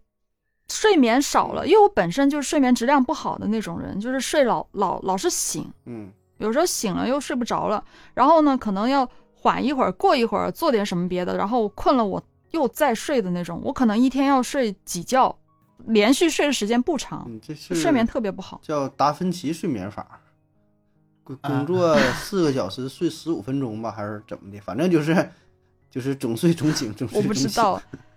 睡眠少了，因为我本身就是睡眠质量不好的那种人，就是睡老老老是醒，嗯有时候醒了又睡不着了，然后呢可能要缓一会儿，过一会儿做点什么别的，然后困了我又再睡的那种，我可能一天要睡几觉，连续睡的时间不长，嗯，这是睡眠特别不好。叫达芬奇睡眠法，工作 四个小时睡十五分钟吧，还是怎么的？反正就是就是总睡总醒，总睡我不知道，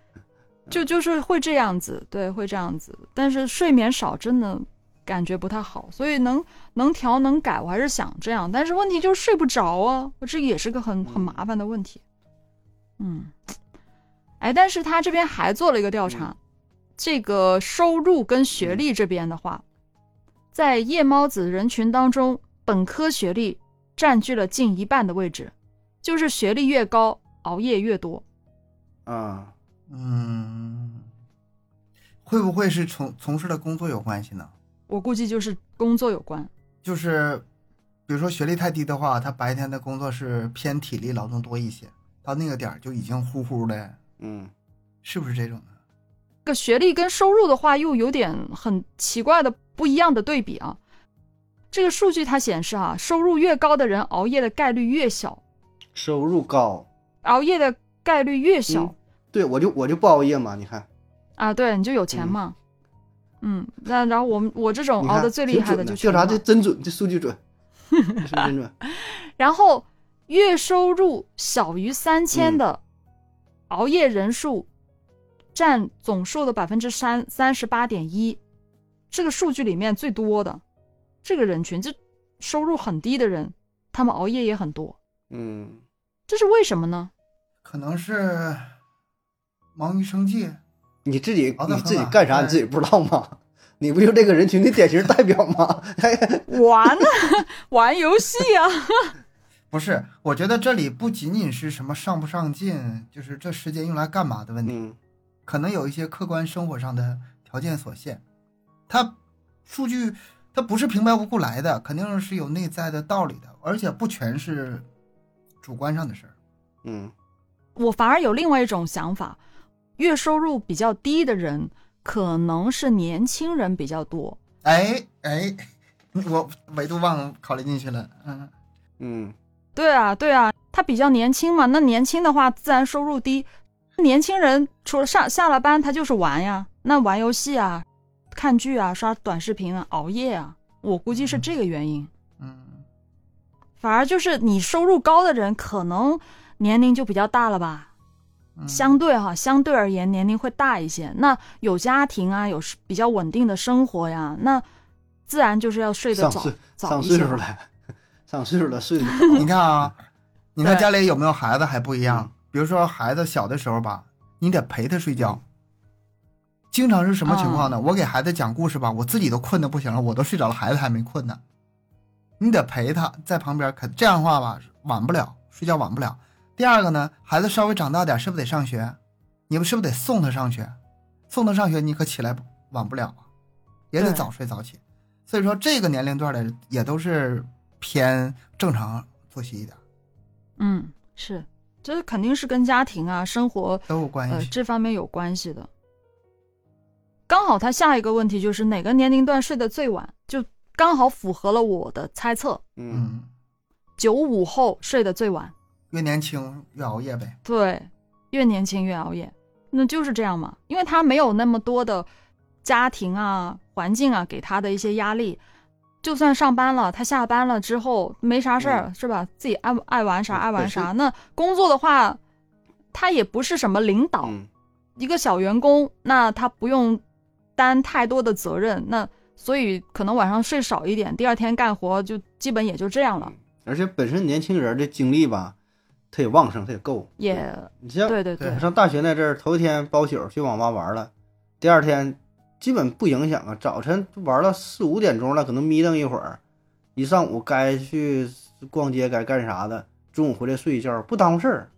就就是会这样子，对，会这样子。但是睡眠少真的感觉不太好，所以能能调能改，我还是想这样。但是问题就是睡不着啊，我这也是个很很麻烦的问题。嗯，哎，但是他这边还做了一个调查，这个收入跟学历这边的话，在夜猫子人群当中，本科学历占据了近一半的位置，就是学历越高，熬夜越多。啊，嗯，会不会是从从事的工作有关系呢？我估计就是工作有关。就是比如说学历太低的话，他白天的工作是偏体力劳动多一些，到那个点儿就已经呼呼的，嗯是不是这种呢？这个学历跟收入的话，又有点很奇怪的不一样的对比啊。这个数据它显示啊，收入越高的人熬夜的概率越小，收入高，熬夜的概率越小、嗯对我就我就不熬夜嘛，你看，啊。对，你就有钱嘛。嗯，那然后我们我这种熬的最厉害的就穷了调查这真准，这数据准，真准，然后月收入小于三千嗯的熬夜人数占总数的百分之三三十八点一，这个数据里面最多的这个人群，就收入很低的人，他们熬夜也很多，嗯，这是为什么呢？可能是忙于生计，你自己你自己干啥哎你自己不知道吗？你不就这个人群的典型代表吗？玩呢，玩游戏啊。不是？我觉得这里不仅仅是什么上不上进，就是这时间用来干嘛的问题，嗯可能有一些客观生活上的条件所限。它数据它不是平白无故来的，肯定是有内在的道理的，而且不全是主观上的事儿。嗯我反而有另外一种想法，月收入比较低的人，可能是年轻人比较多。哎哎，我维度忘了考虑进去了。嗯，嗯对啊，对啊，他比较年轻嘛，那年轻的话自然收入低。年轻人除了上下了班，他就是玩呀，那玩游戏啊、看剧啊、刷短视频啊、熬夜啊，我估计是这个原因。嗯，反而就是你收入高的人，可能年龄就比较大了吧，嗯相对哈，相对而言年龄会大一些。那有家庭啊，有比较稳定的生活呀，那自然就是要睡得早上岁早上一些嘛。岁数了，上岁数了睡得你看啊，你看家里有没有孩子还不一样嗯。比如说孩子小的时候吧，你得陪他睡觉。经常是什么情况呢？我给孩子讲故事吧，我自己都困得不行了，我都睡着了，孩子还没困呢。你得陪他在旁边，可这样的话吧，晚不了，睡觉晚不了。第二个呢，孩子稍微长大点，是不是得上学？你们是不是得送他上学？送他上学，你可起来晚不了啊，也得早睡早起。所以说，这个年龄段的也都是偏正常作息一点。嗯，是，这肯定是跟家庭啊、生活都有关系。呃这方面有关系的。刚好他下一个问题就是哪个年龄段睡得最晚，就刚好符合了我的猜测，嗯嗯，九五后睡得最晚。越年轻越熬夜呗。对，越年轻越熬夜，那就是这样嘛，因为他没有那么多的家庭啊、环境啊给他的一些压力。就算上班了，他下班了之后没啥事儿，是吧？自己爱爱玩啥嗯爱玩啥。那工作的话，他也不是什么领导，嗯一个小员工，那他不用担太多的责任，那所以可能晚上睡少一点，第二天干活就基本也就这样了，而且本身年轻人的精力吧，他也旺盛，他也够。也你像对对对对上大学那阵儿，头一天包宿去网吧玩了，第二天基本不影响啊。早晨玩到四五点钟了，可能眯瞪一会儿，一上午该去逛街该干啥的，中午回来睡一觉不耽误事儿。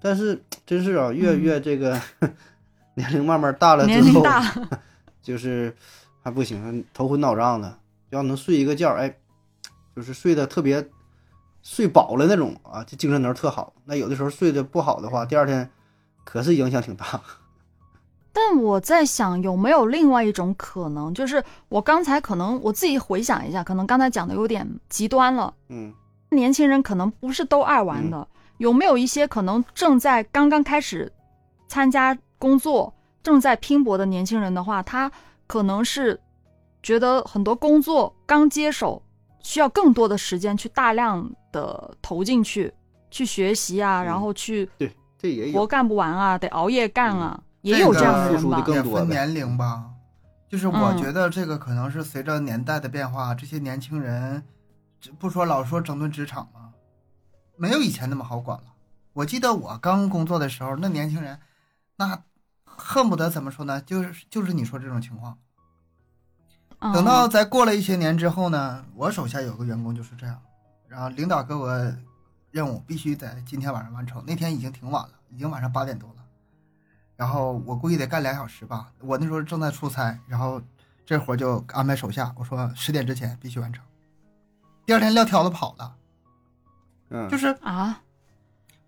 但是 真是啊，越嗯越这个、年龄慢慢大了之后，就是还不行，头昏脑胀的。要能睡一个觉，哎，就是睡得特别睡饱了那种啊，就精神头特好。那有的时候睡得不好的话，第二天可是影响挺大。但我在想，有没有另外一种可能，就是我刚才可能我自己回想一下，可能刚才讲的有点极端了。嗯年轻人可能不是都爱玩的，有没有一些可能正在刚刚开始参加工作、正在拼搏的年轻人的话，他可能是觉得很多工作刚接手，需要更多的时间去大量的投进去，去学习啊，嗯然后去对，这也有。活干不完啊，得熬夜干啊，也有这样的付出的人吧？也更多呗分年龄吧，就是我嗯觉得这个可能是随着年代的变化，这些年轻人，不说老说整顿职场嘛，没有以前那么好管了。我记得我刚工作的时候，那年轻人，那恨不得怎么说呢？就是就是你说这种情况。嗯等到再过了一些年之后呢，我手下有个员工就是这样，然后领导给我任务必须在今天晚上完成。那天已经挺晚了，已经晚上八点多了，然后我估计得干两小时吧。我那时候正在出差，然后这活就安排手下，我说十点之前必须完成。第二天撂挑子跑了，嗯，就是啊，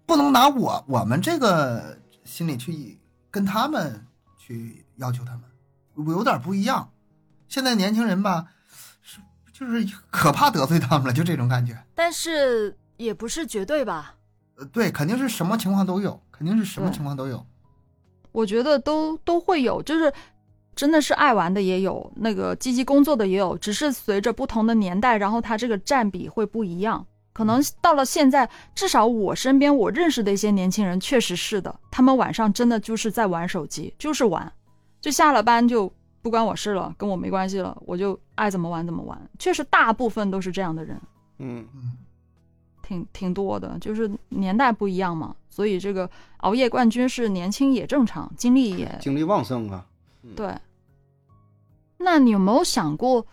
不能拿我我们这个心理去跟他们去要求他们，我有点不一样。现在年轻人吧，是就是可怕得罪他们了，就这种感觉。但是也不是绝对吧？呃，对，肯定是什么情况都有，肯定是什么情况都有。我觉得都都会有，就是真的是爱玩的也有，那个积极工作的也有，只是随着不同的年代，然后他这个占比会不一样。可能到了现在，至少我身边我认识的一些年轻人确实是的，他们晚上真的就是在玩手机，就是玩，就下了班就不关我事了，跟我没关系了，我就爱怎么玩怎么玩。确实，大部分都是这样的人。嗯，嗯，挺挺多的，就是年代不一样嘛，所以这个熬夜冠军是年轻也正常，精力也精力旺盛啊。对。那你有没有想过，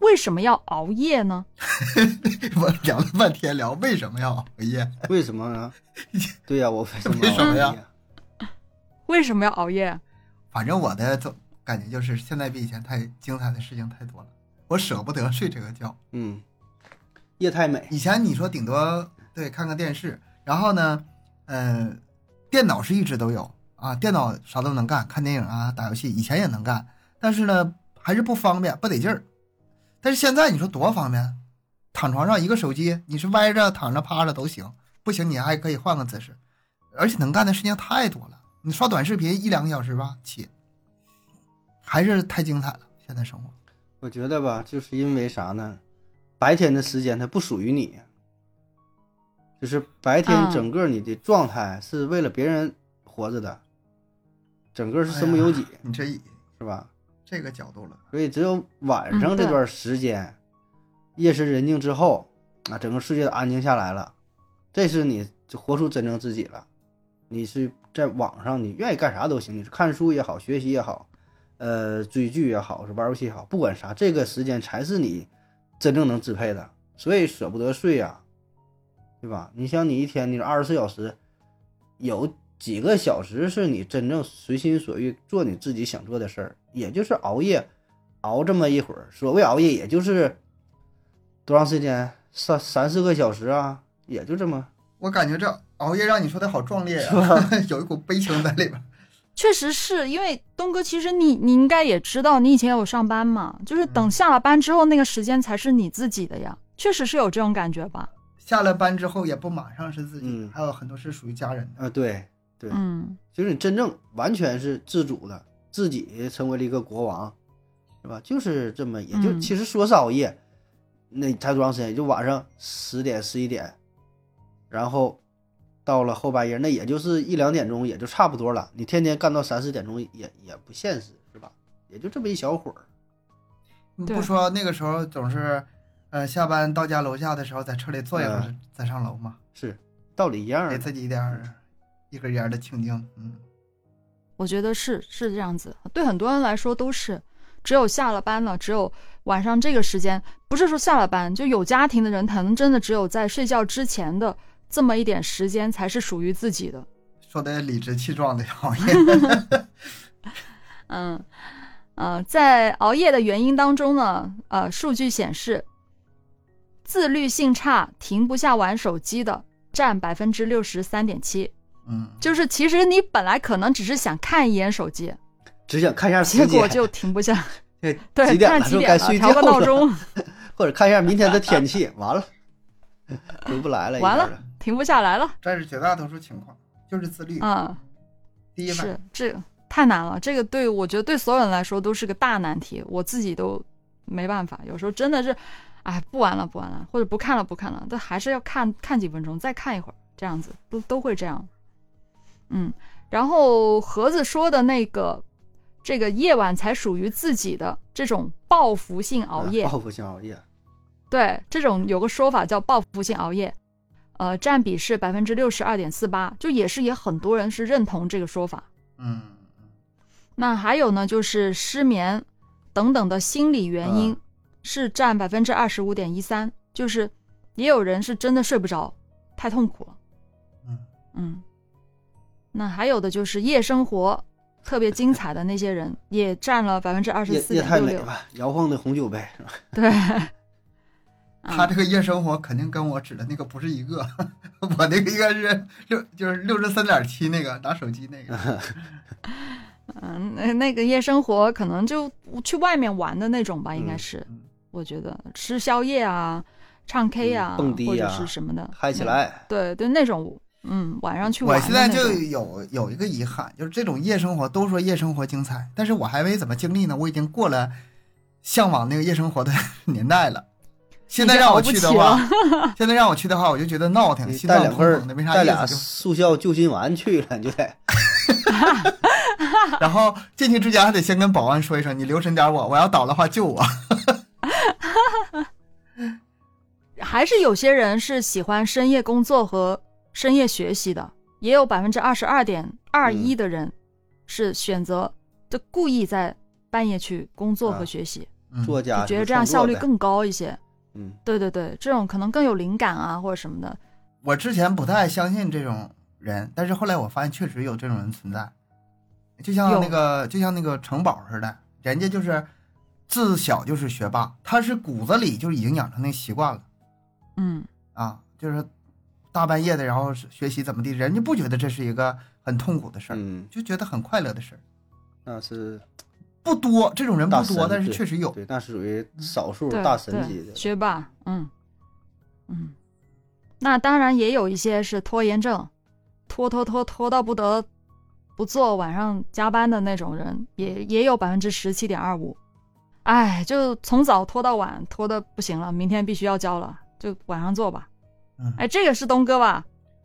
为什么要熬夜呢？我聊了半天，聊为什么要熬夜？为什么呢？对呀、我为什么为什么呀要熬夜为什么要熬夜？反正我的总感觉就是，现在比以前太精彩的事情太多了，我舍不得睡这个觉。嗯，夜太美。以前你说顶多对看看电视，然后呢，呃，电脑是一直都有啊，电脑啥都能干，看电影啊，打游戏，以前也能干，但是呢，还是不方便，不得劲儿。但是现在你说多方便，躺床上一个手机，你是歪着、躺着、趴着都行，不行你还可以换个姿势，而且能干的事情太多了。你刷短视频一两个小时吧起，还是太精彩了。现在生活，我觉得吧，就是因为啥呢？白天的时间它不属于你，就是白天嗯整个你的状态是为了别人活着的，整个是身不由己，你这是吧？这个角度了，所以只有晚上这段时间，夜深人静之后啊，整个世界都安静下来了，这是你就活出真正自己了。你是在网上，你愿意干啥都行，你是看书也好，学习也好，呃，追剧也好，是玩游戏也好，不管啥，这个时间才是你真正能支配的。所以舍不得睡呀、对吧？你想，你一天你二十四小时，有几个小时是你真正随心所欲做你自己想做的事儿，也就是熬夜，熬这么一会儿。所谓熬夜，也就是 多长时间？三三四个小时啊，也就这么。我感觉这熬夜让你说的好壮烈呀、有一股悲情在里边。确实是因为东哥，其实你你应该也知道，你以前有上班嘛，就是等下了班之后，那个时间才是你自己的呀。确实是有这种感觉吧？下了班之后也不马上是自己，嗯还有很多是属于家人的。啊，对对，嗯，就是你真正完全是自主的，自己成为了一个国王，是吧？就是这么，也就、嗯其实说是熬夜，那才多长时间？也就晚上十点十一点，然后到了后半夜，那也就是一两点钟，也就差不多了。你天天干到三四点钟也也不现实，是吧？也就这么一小会儿。你不说那个时候总是，呃，下班到家楼下的时候，在车里坐一会儿嗯再上楼嘛，是道理一样。给自己一点一根烟的清静。嗯，我觉得是是这样子，对很多人来说都是，只有下了班了，只有晚上这个时间，不是说下了班就有家庭的人，可能真的只有在睡觉之前的这么一点时间才是属于自己的。说的理直气壮的熬夜。嗯，呃，在熬夜的原因当中呢，呃，数据显示，自律性差、停不下玩手机的占百分之六十三点七。嗯，就是其实你本来可能只是想看一眼手机，只想看一下时间，结果就停不下。对对，几点了？看几说点了，调个闹钟，或者看一下明天的天气，完了回不来了，完了停不下来了。这是绝大多数情况就是自律。啊、第一是这个太难了，这个对我觉得对所有人来说都是个大难题，我自己都没办法，有时候真的是，哎，不玩了不玩了，或者不看了不看了，但还是要看看几分钟，再看一会儿，这样子都都会这样。嗯，然后盒子说的那个，这个夜晚才属于自己的这种报复性熬夜，啊报复性熬夜。对，这种有个说法叫报复性熬夜，呃，占比是百分之六十二点四八，就也是也很多人是认同这个说法。嗯，那还有呢，就是失眠等等的心理原因嗯是占百分之二十五点一三，就是也有人是真的睡不着，太痛苦了。嗯嗯，那还有的就是夜生活特别精彩的那些人，也占了百分之二十四点六六。吧，摇晃的红酒杯是吧？对，嗯他这个夜生活肯定跟我指的那个不是一个，我那个应该是六就是六十三点七那个拿手机那个。嗯，那那个夜生活可能就去外面玩的那种吧，应该嗯是，嗯。我觉得吃宵夜啊、唱 K 啊，嗯蹦迪或者啊是什么的，嗨起嗯来，对对，那种嗯，晚上去玩我现在就有有一个遗憾，就是这种夜生活都说夜生活精彩，但是我还没怎么经历呢，我已经过了向往那个夜生活的年代了。现在让我去的话，现在让我去的话，我就觉得闹腾，你心脏带两份儿砰砰的，没啥带俩。速效救心丸去了，你就得 然后进去之前还得先跟保安说一声，你留神点我，我要倒的话救我。还是有些人是喜欢深夜工作和深夜学习的，也有百分之二十二点二一的人是选择就故意在半夜去工作和啊学习，嗯作家就觉得这样效率更高一些。嗯对对对，这种可能更有灵感啊，或者什么的。我之前不太相信这种人，但是后来我发现确实有这种人存在，就像那个就像那个城堡似的，人家就是自小就是学霸，他是骨子里就已经养成那习惯了嗯，啊，就是大半夜的然后学习怎么地，人家不觉得这是一个很痛苦的事儿，嗯，就觉得很快乐的事儿。那是不多，这种人不多，但是确实有。对，那是属于少数大神级的。学霸，嗯嗯。那当然也有一些是拖延症，拖拖拖拖到不得不做，晚上加班的那种人，也也有百分之十七点二五。哎，就从早拖到晚，拖的不行了，明天必须要交了，就晚上做吧。嗯，哎，这个是东哥吧？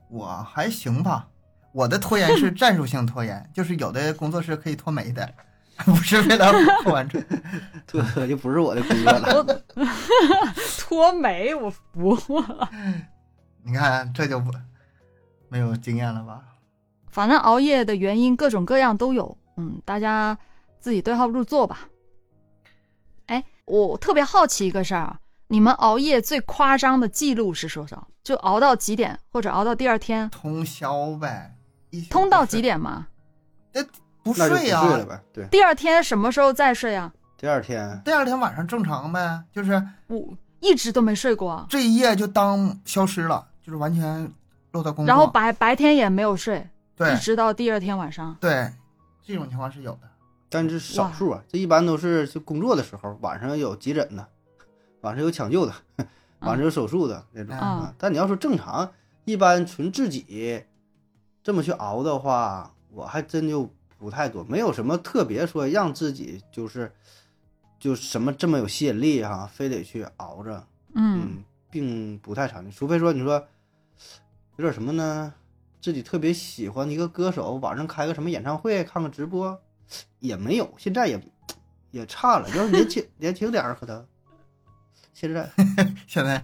我还行吧，我的拖延是战术性拖延，就是有的工作是可以拖没的，不是为了不完成。这可就不是我的工作了。我拖没，我服了。你看这就不没有经验了吧？反正熬夜的原因各种各样都有，嗯，大家自己对号入座吧。哎，我特别好奇一个事儿啊，你们熬夜最夸张的记录是多少？就熬到几点，或者熬到第二天，通宵呗，一通到几？点吗？不睡呀、睡了呗。对，第二天什么时候再睡啊？第二天第二天晚上正常呗，就是我一直都没睡过啊，这一夜就当消失了，就是完全落到工作。然后白白天也没有睡，对一直到第二天晚上。对，这种情况是有的。但是少数啊，这一般都是就工作的时候，晚上有急诊的，晚上有抢救的，晚上有手术的那种嗯啊。但你要说正常，一般纯自己这么去熬的话，我还真就不太多，没有什么特别说让自己就是就什么这么有吸引力哈、非得去熬着，嗯嗯，并不太常见。除非说你说有点什么呢，自己特别喜欢的一个歌手，晚上开个什么演唱会，看个直播，也没有，现在也也差了。要是年轻 年轻点儿，可能现在 现在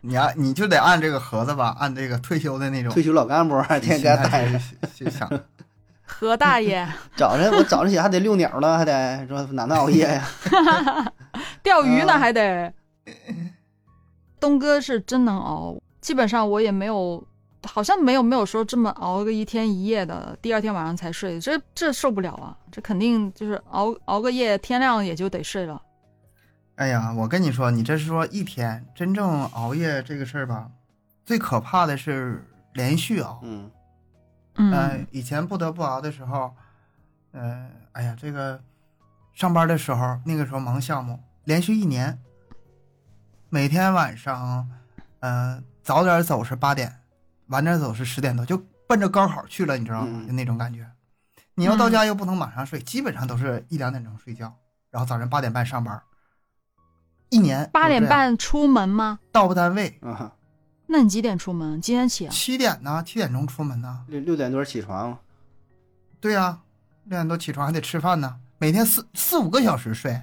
你要你就得按这个盒子吧，按这个退休的那种退休老干部 还天天待着，去想。何大爷 早晨我早上起来还得遛鸟呢，还得说哪能熬夜呀？钓鱼呢，啊还得。东哥是真能熬，基本上我也没有，好像没有没有说这么熬个一天一夜的，第二天晚上才睡，这这受不了啊！这肯定就是熬熬个夜，天亮也就得睡了。哎呀，我跟你说，你这是说一天真正熬夜这个事儿吧，最可怕的是连续熬。嗯嗯，呃，以前不得不熬的时候，呃，哎呀，这个上班的时候，那个时候忙项目，连续一年，每天晚上，呃，早点走是八点，晚点走是十点多，就奔着高考去了，你知道吗？嗯就那种感觉。你要到家又不能马上睡，基本上都是一两点钟睡觉，然后早上八点半上班，一年八点半出门吗？到不单位，啊，那你几点出门？几点起啊？七点呢，七点钟出门呢。六六点多起床，对呀、六点多起床还得吃饭呢，每天四四五个小时睡。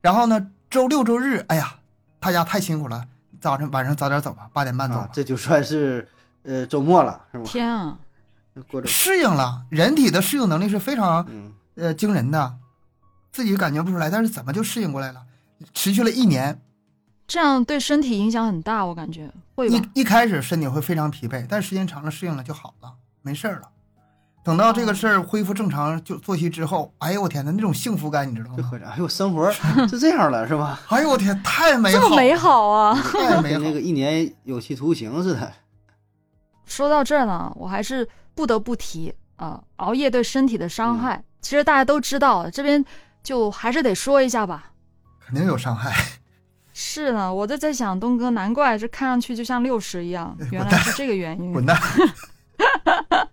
然后呢，周六周日，哎呀，大家太辛苦了，早晨晚上早点走吧，八点半走吧啊，。这就算是呃周末了，是吧？天啊！过适应了，人体的适应能力是非常嗯呃惊人的，自己感觉不出来，但是怎么就适应过来了？持续了一年，这样对身体影响很大，我感觉会吧一？一开始身体会非常疲惫，但时间长了适应了就好了，没事儿了。等到这个事儿恢复正常就作息之后，哎呦我天呐，那种幸福感你知道吗？就合着，哎呦，生活是 这样了，是吧？哎呦我天，太美好了，这么美好啊！太美好跟那个一年有期徒刑似的。说到这儿呢，我还是不得不提啊、熬夜对身体的伤害。嗯其实大家都知道，这边就还是得说一下吧。肯定有伤害。是呢，我就在想，东哥，难怪这看上去就像六十一样，哎原来是这个原因。滚蛋！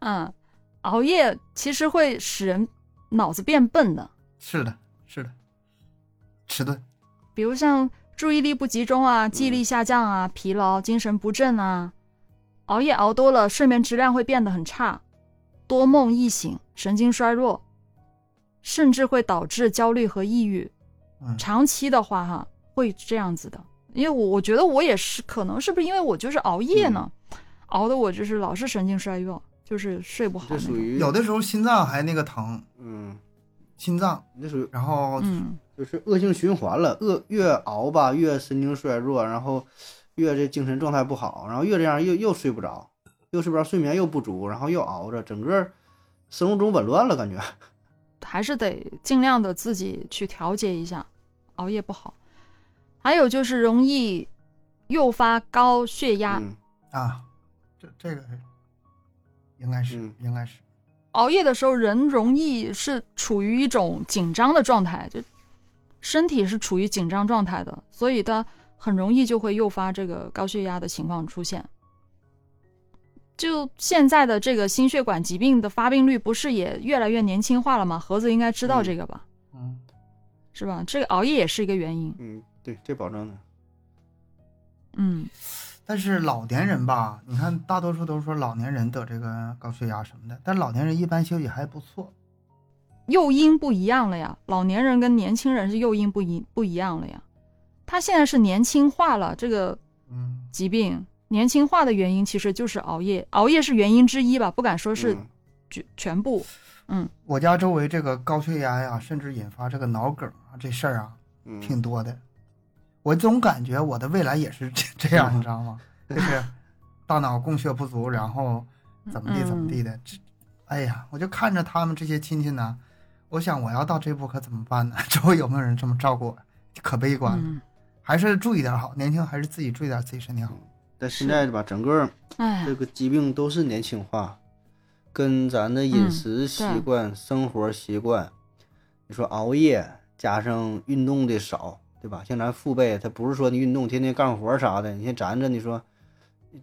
嗯，熬夜其实会使人脑子变笨的，是的，是的，迟钝。比如像注意力不集中啊、记忆力下降啊、疲劳、精神不振啊。熬夜熬多了，睡眠质量会变得很差，多梦易醒，神经衰弱，甚至会导致焦虑和抑郁。嗯，长期的话，哈，会这样子的，因为我我觉得我也是，可能是不是因为我就是熬夜呢，熬的我就是老是神经衰弱，就是睡不好。这属于有的时候心脏还那个疼，嗯，心脏，那属于然后嗯，就是恶性循环了，恶越熬吧越神经衰弱，然后越这精神状态不好，然后越这样又又睡不着，又睡不着，睡眠又不足，然后又熬着，整个生物钟紊乱了，感觉。还是得尽量的自己去调节一下，熬夜不好。还有就是容易诱发高血压，嗯啊，这这个是应该是嗯应该是，熬夜的时候人容易是处于一种紧张的状态，就身体是处于紧张状态的，所以它很容易就会诱发这个高血压的情况出现。就现在的这个心血管疾病的发病率不是也越来越年轻化了吗？盒子应该知道这个吧，嗯，是吧？这个熬夜也是一个原因。嗯，对，这保证的。嗯，但是老年人吧，你看大多数都说老年人得这个高血压什么的，但老年人一般休息还不错。诱因不一样了呀，老年人跟年轻人是诱因不一不一样了呀。他现在是年轻化了，这个嗯，疾病年轻化的原因其实就是熬夜，熬夜是原因之一吧，不敢说是嗯全全部。嗯我家周围这个高血压呀，甚至引发这个脑梗啊，这事儿啊嗯，挺多的。我总感觉我的未来也是这 这样，你知道吗？就是大脑供血不足，然后怎么地怎么地的。这，哎呀，我就看着他们这些亲戚呢，我想我要到这步可怎么办呢？周围有没有人这么照顾我？可悲观了。嗯，还是注意点好，年轻还是自己注意点自己身体好。但现在吧，整个哎这，个疾病都是年轻化，跟咱的饮食习惯、生活习惯，你说熬夜加上运动的少，对吧？像咱父辈，他不是说你运动天天干活啥的，你像咱这，你说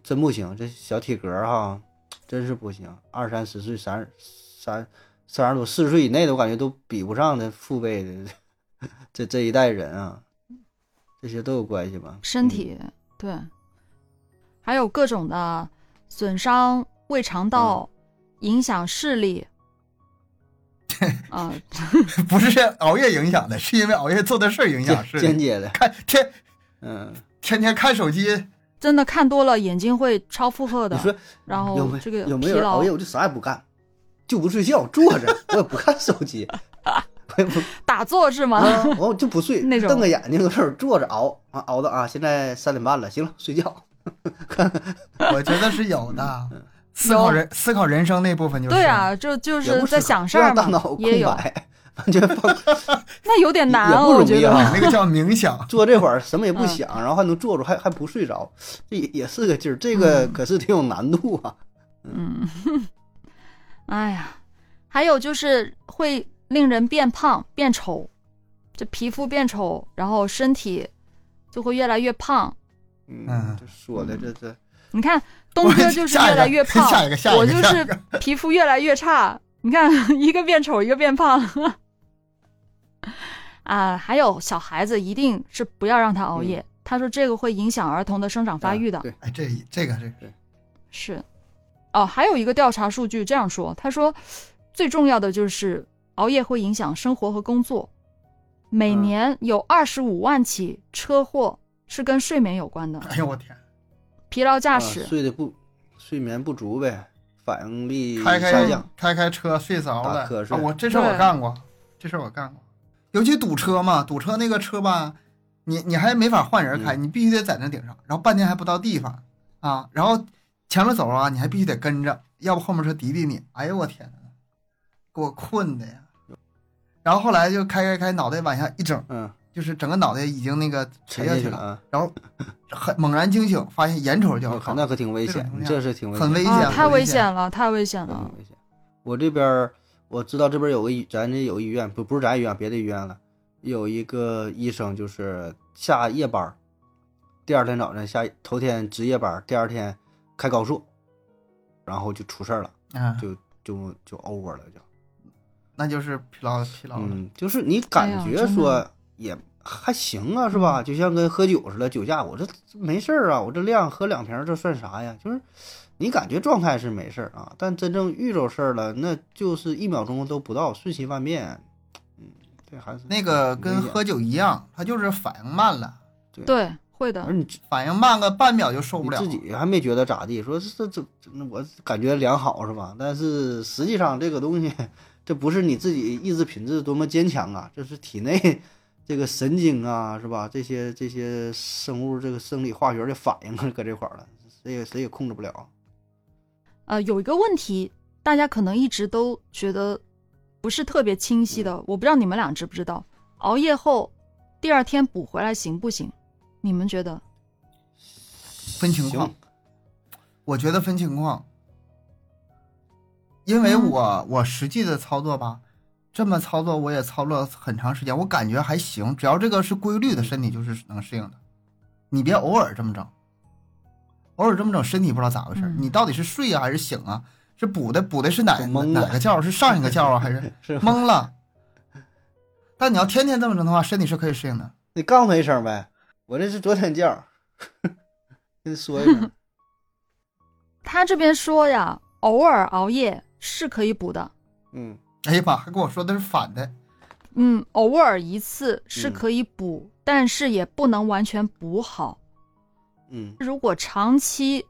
真不行，这小体格儿哈，真是不行。二三十岁、三三三十多、四十岁以内的，我感觉都比不上这父辈的这这一代人啊，这些都有关系吧？身体对，还有各种的损伤胃肠道，影响视力。啊，不是熬夜影响的，是因为熬夜做的事儿影嗯，响是间间接的，看天嗯。天天看手机，真的看多了眼睛会超负荷的你。说然后这个有没有人熬夜？我就啥也不干，就不睡觉，坐着，我也不看手机，我也不打坐是吗？啊，我就不睡，那种瞪个眼睛搁这儿坐着熬啊，熬到啊，现在三点半了，行了，睡觉。我觉得是有的。思考人思考人生那部分就是对啊，就就是在想事儿嘛让大脑，空也有，白，完全放那有点难哦，不容易我觉得。啊 那个叫冥想。坐这会儿什么也不嗯想，然后还能坐着，还还不睡着，这也也是个劲儿。这个嗯可是挺有难度啊。嗯，哎呀，还有就是会令人变胖、变丑，这皮肤变丑，然后身体就会越来越胖。嗯嗯，这说的这这，你看东哥就是越来越胖，下一个下一个我就是皮肤越来越差。你看，一个变丑，一个变胖。啊，还有小孩子一定是不要让他熬夜。他说这个会影响儿童的生长发育的。啊对，哎，这这个这个是，哦，还有一个调查数据这样说，他说最重要的就是熬夜会影响生活和工作，每嗯年有二十五万起车祸是跟睡眠有关的，哎呦我天，疲劳驾啊驶，睡的不睡眠不足呗，反应力开开。开开车睡着了瞌睡啊！我这事我干过，这事我干过。尤其堵车嘛，堵车那个车吧，你你还没法换人开，嗯你必须得在那顶上，然后半天还不到地方啊，然后前面走啊，你还必须得跟着，要不后面车滴滴你。哎呦我天呐，给我困的呀！然后后来就开开开，脑袋往下一整，嗯，就是整个脑袋已经那个沉下去了，去了啊！然后很猛然惊醒，发现眼瞅就要靠，那可挺危险这是挺危很危险，啊，太危危险了，太危险了。我这边儿我知道这边有个医，咱这有个医院，不不是咱医院，别的医院了，有一个医生就是下夜班儿，第二天早晨下头天值夜班，第二天开高速，然后就出事儿了，啊，就就就 over 了，就那就是疲劳疲劳了。嗯，就是你哎感觉说也还行啊，是吧？就像跟喝酒似的，酒驾我这没事儿啊，我这量喝两瓶儿这算啥呀？就是你感觉状态是没事儿啊，但真正遇着事儿了，那就是一秒钟都不到，瞬息万变。嗯，对还是那个跟喝酒一样，他就是反应慢了，对，会的。而你反应慢个半秒就受不了。你自己还没觉得咋地，说这这这，那我感觉良好是吧？但是实际上这个东西，这不是你自己意志品质多么坚强啊，这是体内这个神经啊，是吧？这些这些生物这个生理化学的反应啊，搁这块儿了，谁也谁也控制不了。呃，有一个问题，大家可能一直都觉得不是特别清晰的，我不知道你们俩知不知道，熬夜后第二天补回来行不行？你们觉得？分情况，我觉得分情况，因为嗯我我实际的操作吧，这么操作我也操作了很长时间，我感觉还行，只要这个是规律的，身体就是能适应的。你别偶尔这么整，偶尔这么整，身体不知道咋回事你到底是睡呀、还是醒啊？是补的补的是哪哪个觉？是上一个觉啊，还是 是吧？懵了？但你要天天这么整的话，身体是可以适应的。你告诉他一声呗，我这是昨天觉，跟你说一声。他这边说呀，偶尔熬夜是可以补的，嗯哎呀妈，还跟我说的是反的。嗯，偶尔一次是嗯可以补，但是也不能完全补好。嗯如果长期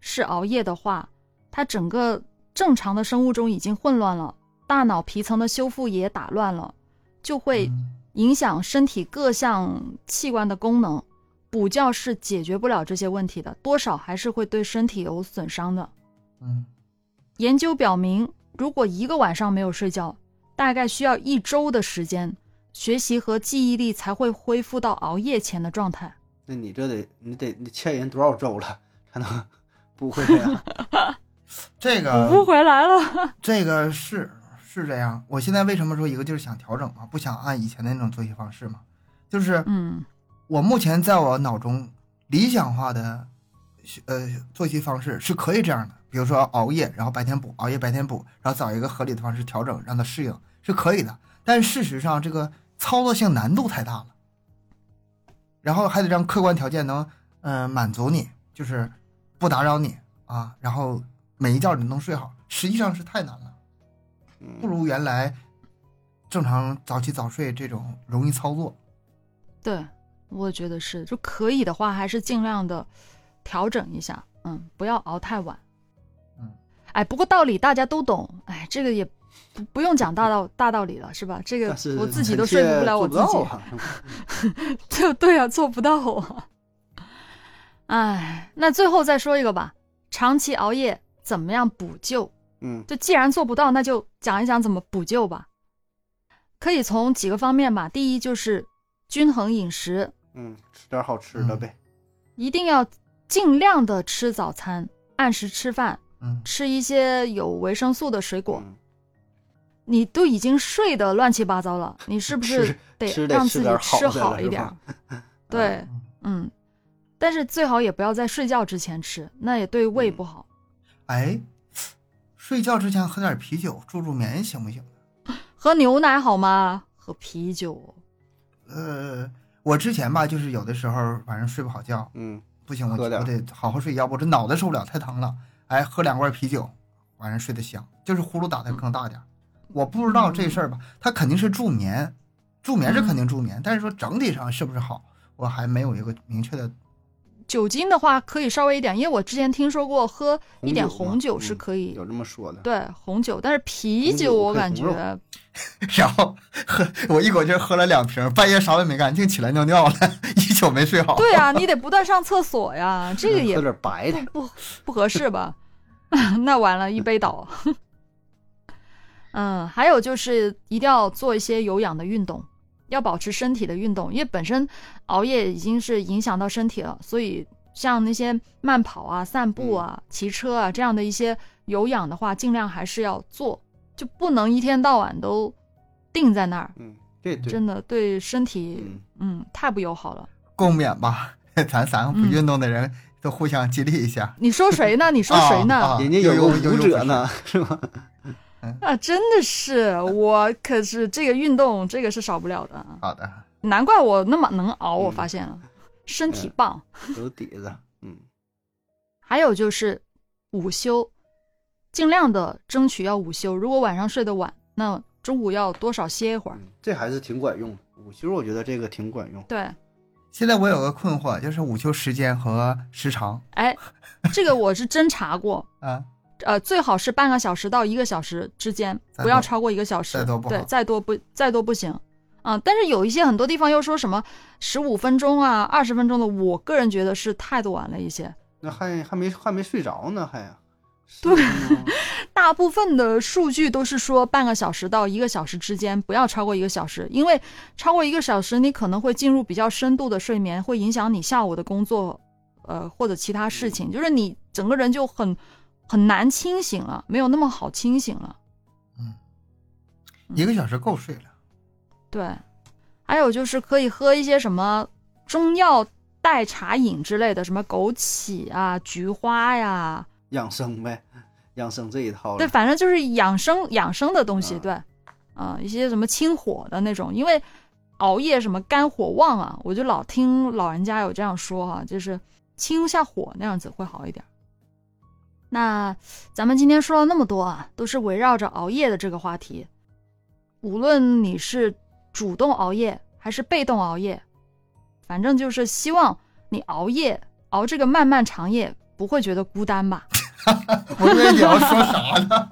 是熬夜的话，它整个正常的生物钟已经混乱了，大脑皮层的修复也打乱了，就会嗯影响身体各项器官的功能。补觉是解决不了这些问题的，多少还是会对身体有损伤的。嗯，研究表明，如果一个晚上没有睡觉，大概需要一周的时间，学习和记忆力才会恢复到熬夜前的状态。那你这得你得你欠人多少周了才能补回来呀？这个补不回来了。这个是是这样。我现在为什么说一个就是想调整嘛，不想按以前的那种作息方式嘛，就是嗯我目前在我脑中理想化的呃作息方式是可以这样的，比如说熬夜，然后白天补，熬夜白天补，然后找一个合理的方式调整，让它适应是可以的。但事实上，这个操作性难度太大了，然后还得让客观条件能嗯、呃满足你，就是不打扰你啊，然后每一觉你都能睡好，实际上是太难了。不嗯，如原来正常早起早睡这种容易操作。对，我觉得是，就可以的话，还是尽量的调整一下，嗯，不要熬太晚。嗯，哎，不过道理大家都懂，哎，这个也不不用讲大道大道理了，是吧？这个我自己都说服不了我自己。到 啊对对啊，做不到啊。哎，那最后再说一个吧，长期熬夜怎么样补救？嗯就既然做不到，那就讲一讲怎么补救吧。可以从几个方面吧。第一就是均衡饮食，嗯，吃点好吃的呗。一定要尽量的吃早餐，按时吃饭，嗯，吃一些有维生素的水果。嗯你都已经睡得乱七八糟了，你是不是得让自己吃好一点？对，嗯，但是最好也不要在睡觉之前吃，那也对胃嗯不好。哎，睡觉之前喝点啤酒助助眠行不行？喝牛奶好吗？喝啤酒，呃，我之前吧，就是有的时候晚上睡不好觉，嗯不行，我喝点我得好好睡，觉我这脑袋受不了，太疼了。哎，喝两罐啤酒，晚上睡得香，就是呼噜打得更大点儿。我不知道这事儿吧，它肯定是助眠，助眠是肯定助眠，但是说整体上是不是好，我还没有一个明确的。酒精的话可以稍微一点，因为我之前听说过喝一点红酒是嗯可以，有这么说的。对红酒，但是啤酒酒我感觉 然后喝，我一口气喝了两瓶，半夜啥也没干，净起来尿尿了，一宿没睡好。对啊，你得不断上厕所呀，这个也喝点白的。不不不合适吧？那完了，一杯倒。嗯，还有就是一定要做一些有氧的运动，要保持身体的运动，因为本身熬夜已经是影响到身体了，所以像那些慢跑啊、散步啊、骑车啊这样的一些有氧的话，尽量还是要做，就不能一天到晚都定在那儿，嗯，对对。真的对身体嗯嗯太不友好了。共勉吧，咱三个不运动的人都互相激励一下。你说谁呢？你说谁呢？啊人家有个有有舞者呢，是吧？啊，真的是，我可是这个运动，这个是少不了的啊。好的，难怪我那么能熬，我嗯发现了，身体棒。有底子。嗯还有就是午休，尽量的争取要午休。如果晚上睡得晚，那中午要多少歇一会儿。嗯，这还是挺管用的。午休我觉得这个挺管用。对，现在我有个困惑，就是午休时间和时长哎，这个我是真查过，啊，呃，最好是半个小时到一个小时之间，不要超过一个小时。对再多不好，再多不再多不行。啊、但是有一些很多地方又说什么十五分钟啊、二十分钟的，我个人觉得是太短了一些。那还还没还没睡着呢，还呀。对 大部分的数据都是说半个小时到一个小时之间，不要超过一个小时，因为超过一个小时，你可能会进入比较深度的睡眠，会影响你下午的工作，呃，或者其他事情，就是你整个人就很很难清醒了，没有那么好清醒了。嗯一个小时够睡了。对，还有就是可以喝一些什么中药代茶饮之类的，什么枸杞啊、菊花呀，养生呗，养生这一套了。对，反正就是养生养生的东西，嗯对，啊、一些什么清火的那种，因为熬夜什么肝火旺啊，我就老听老人家有这样说哈、就是清一下火那样子会好一点。那咱们今天说了那么多啊，都是围绕着熬夜的这个话题。无论你是主动熬夜还是被动熬夜，反正就是希望你熬夜熬这个漫漫长夜不会觉得孤单吧。我以为你要说啥呢？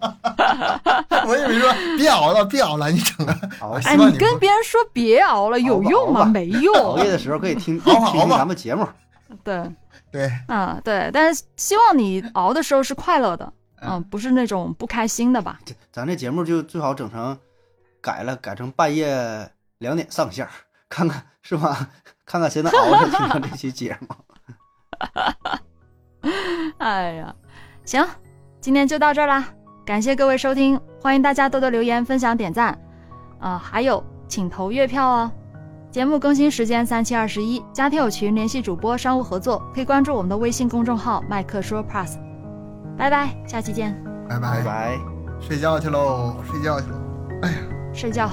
我以为说别熬了，别熬了，你整个熬哎，你跟别人说别熬了，有用吗？没用。熬夜的时候可以听听咱们节目。对，对，啊，对，但是希望你熬的时候是快乐的，嗯，嗯不是那种不开心的吧？这咱这节目就最好整成改了，改成半夜两点上线，看看是吧？看看谁能熬着听到这期节目。哎呀，行，今天就到这儿啦，感谢各位收听，欢迎大家多多留言、分享、点赞，啊、还有请投月票哦。节目更新时间三七二十一，加听友群联系主播商务合作，可以关注我们的微信公众号麦克说 Plus。拜拜，下期见，拜拜，拜拜。睡觉去喽，睡觉去喽。哎呀。睡觉。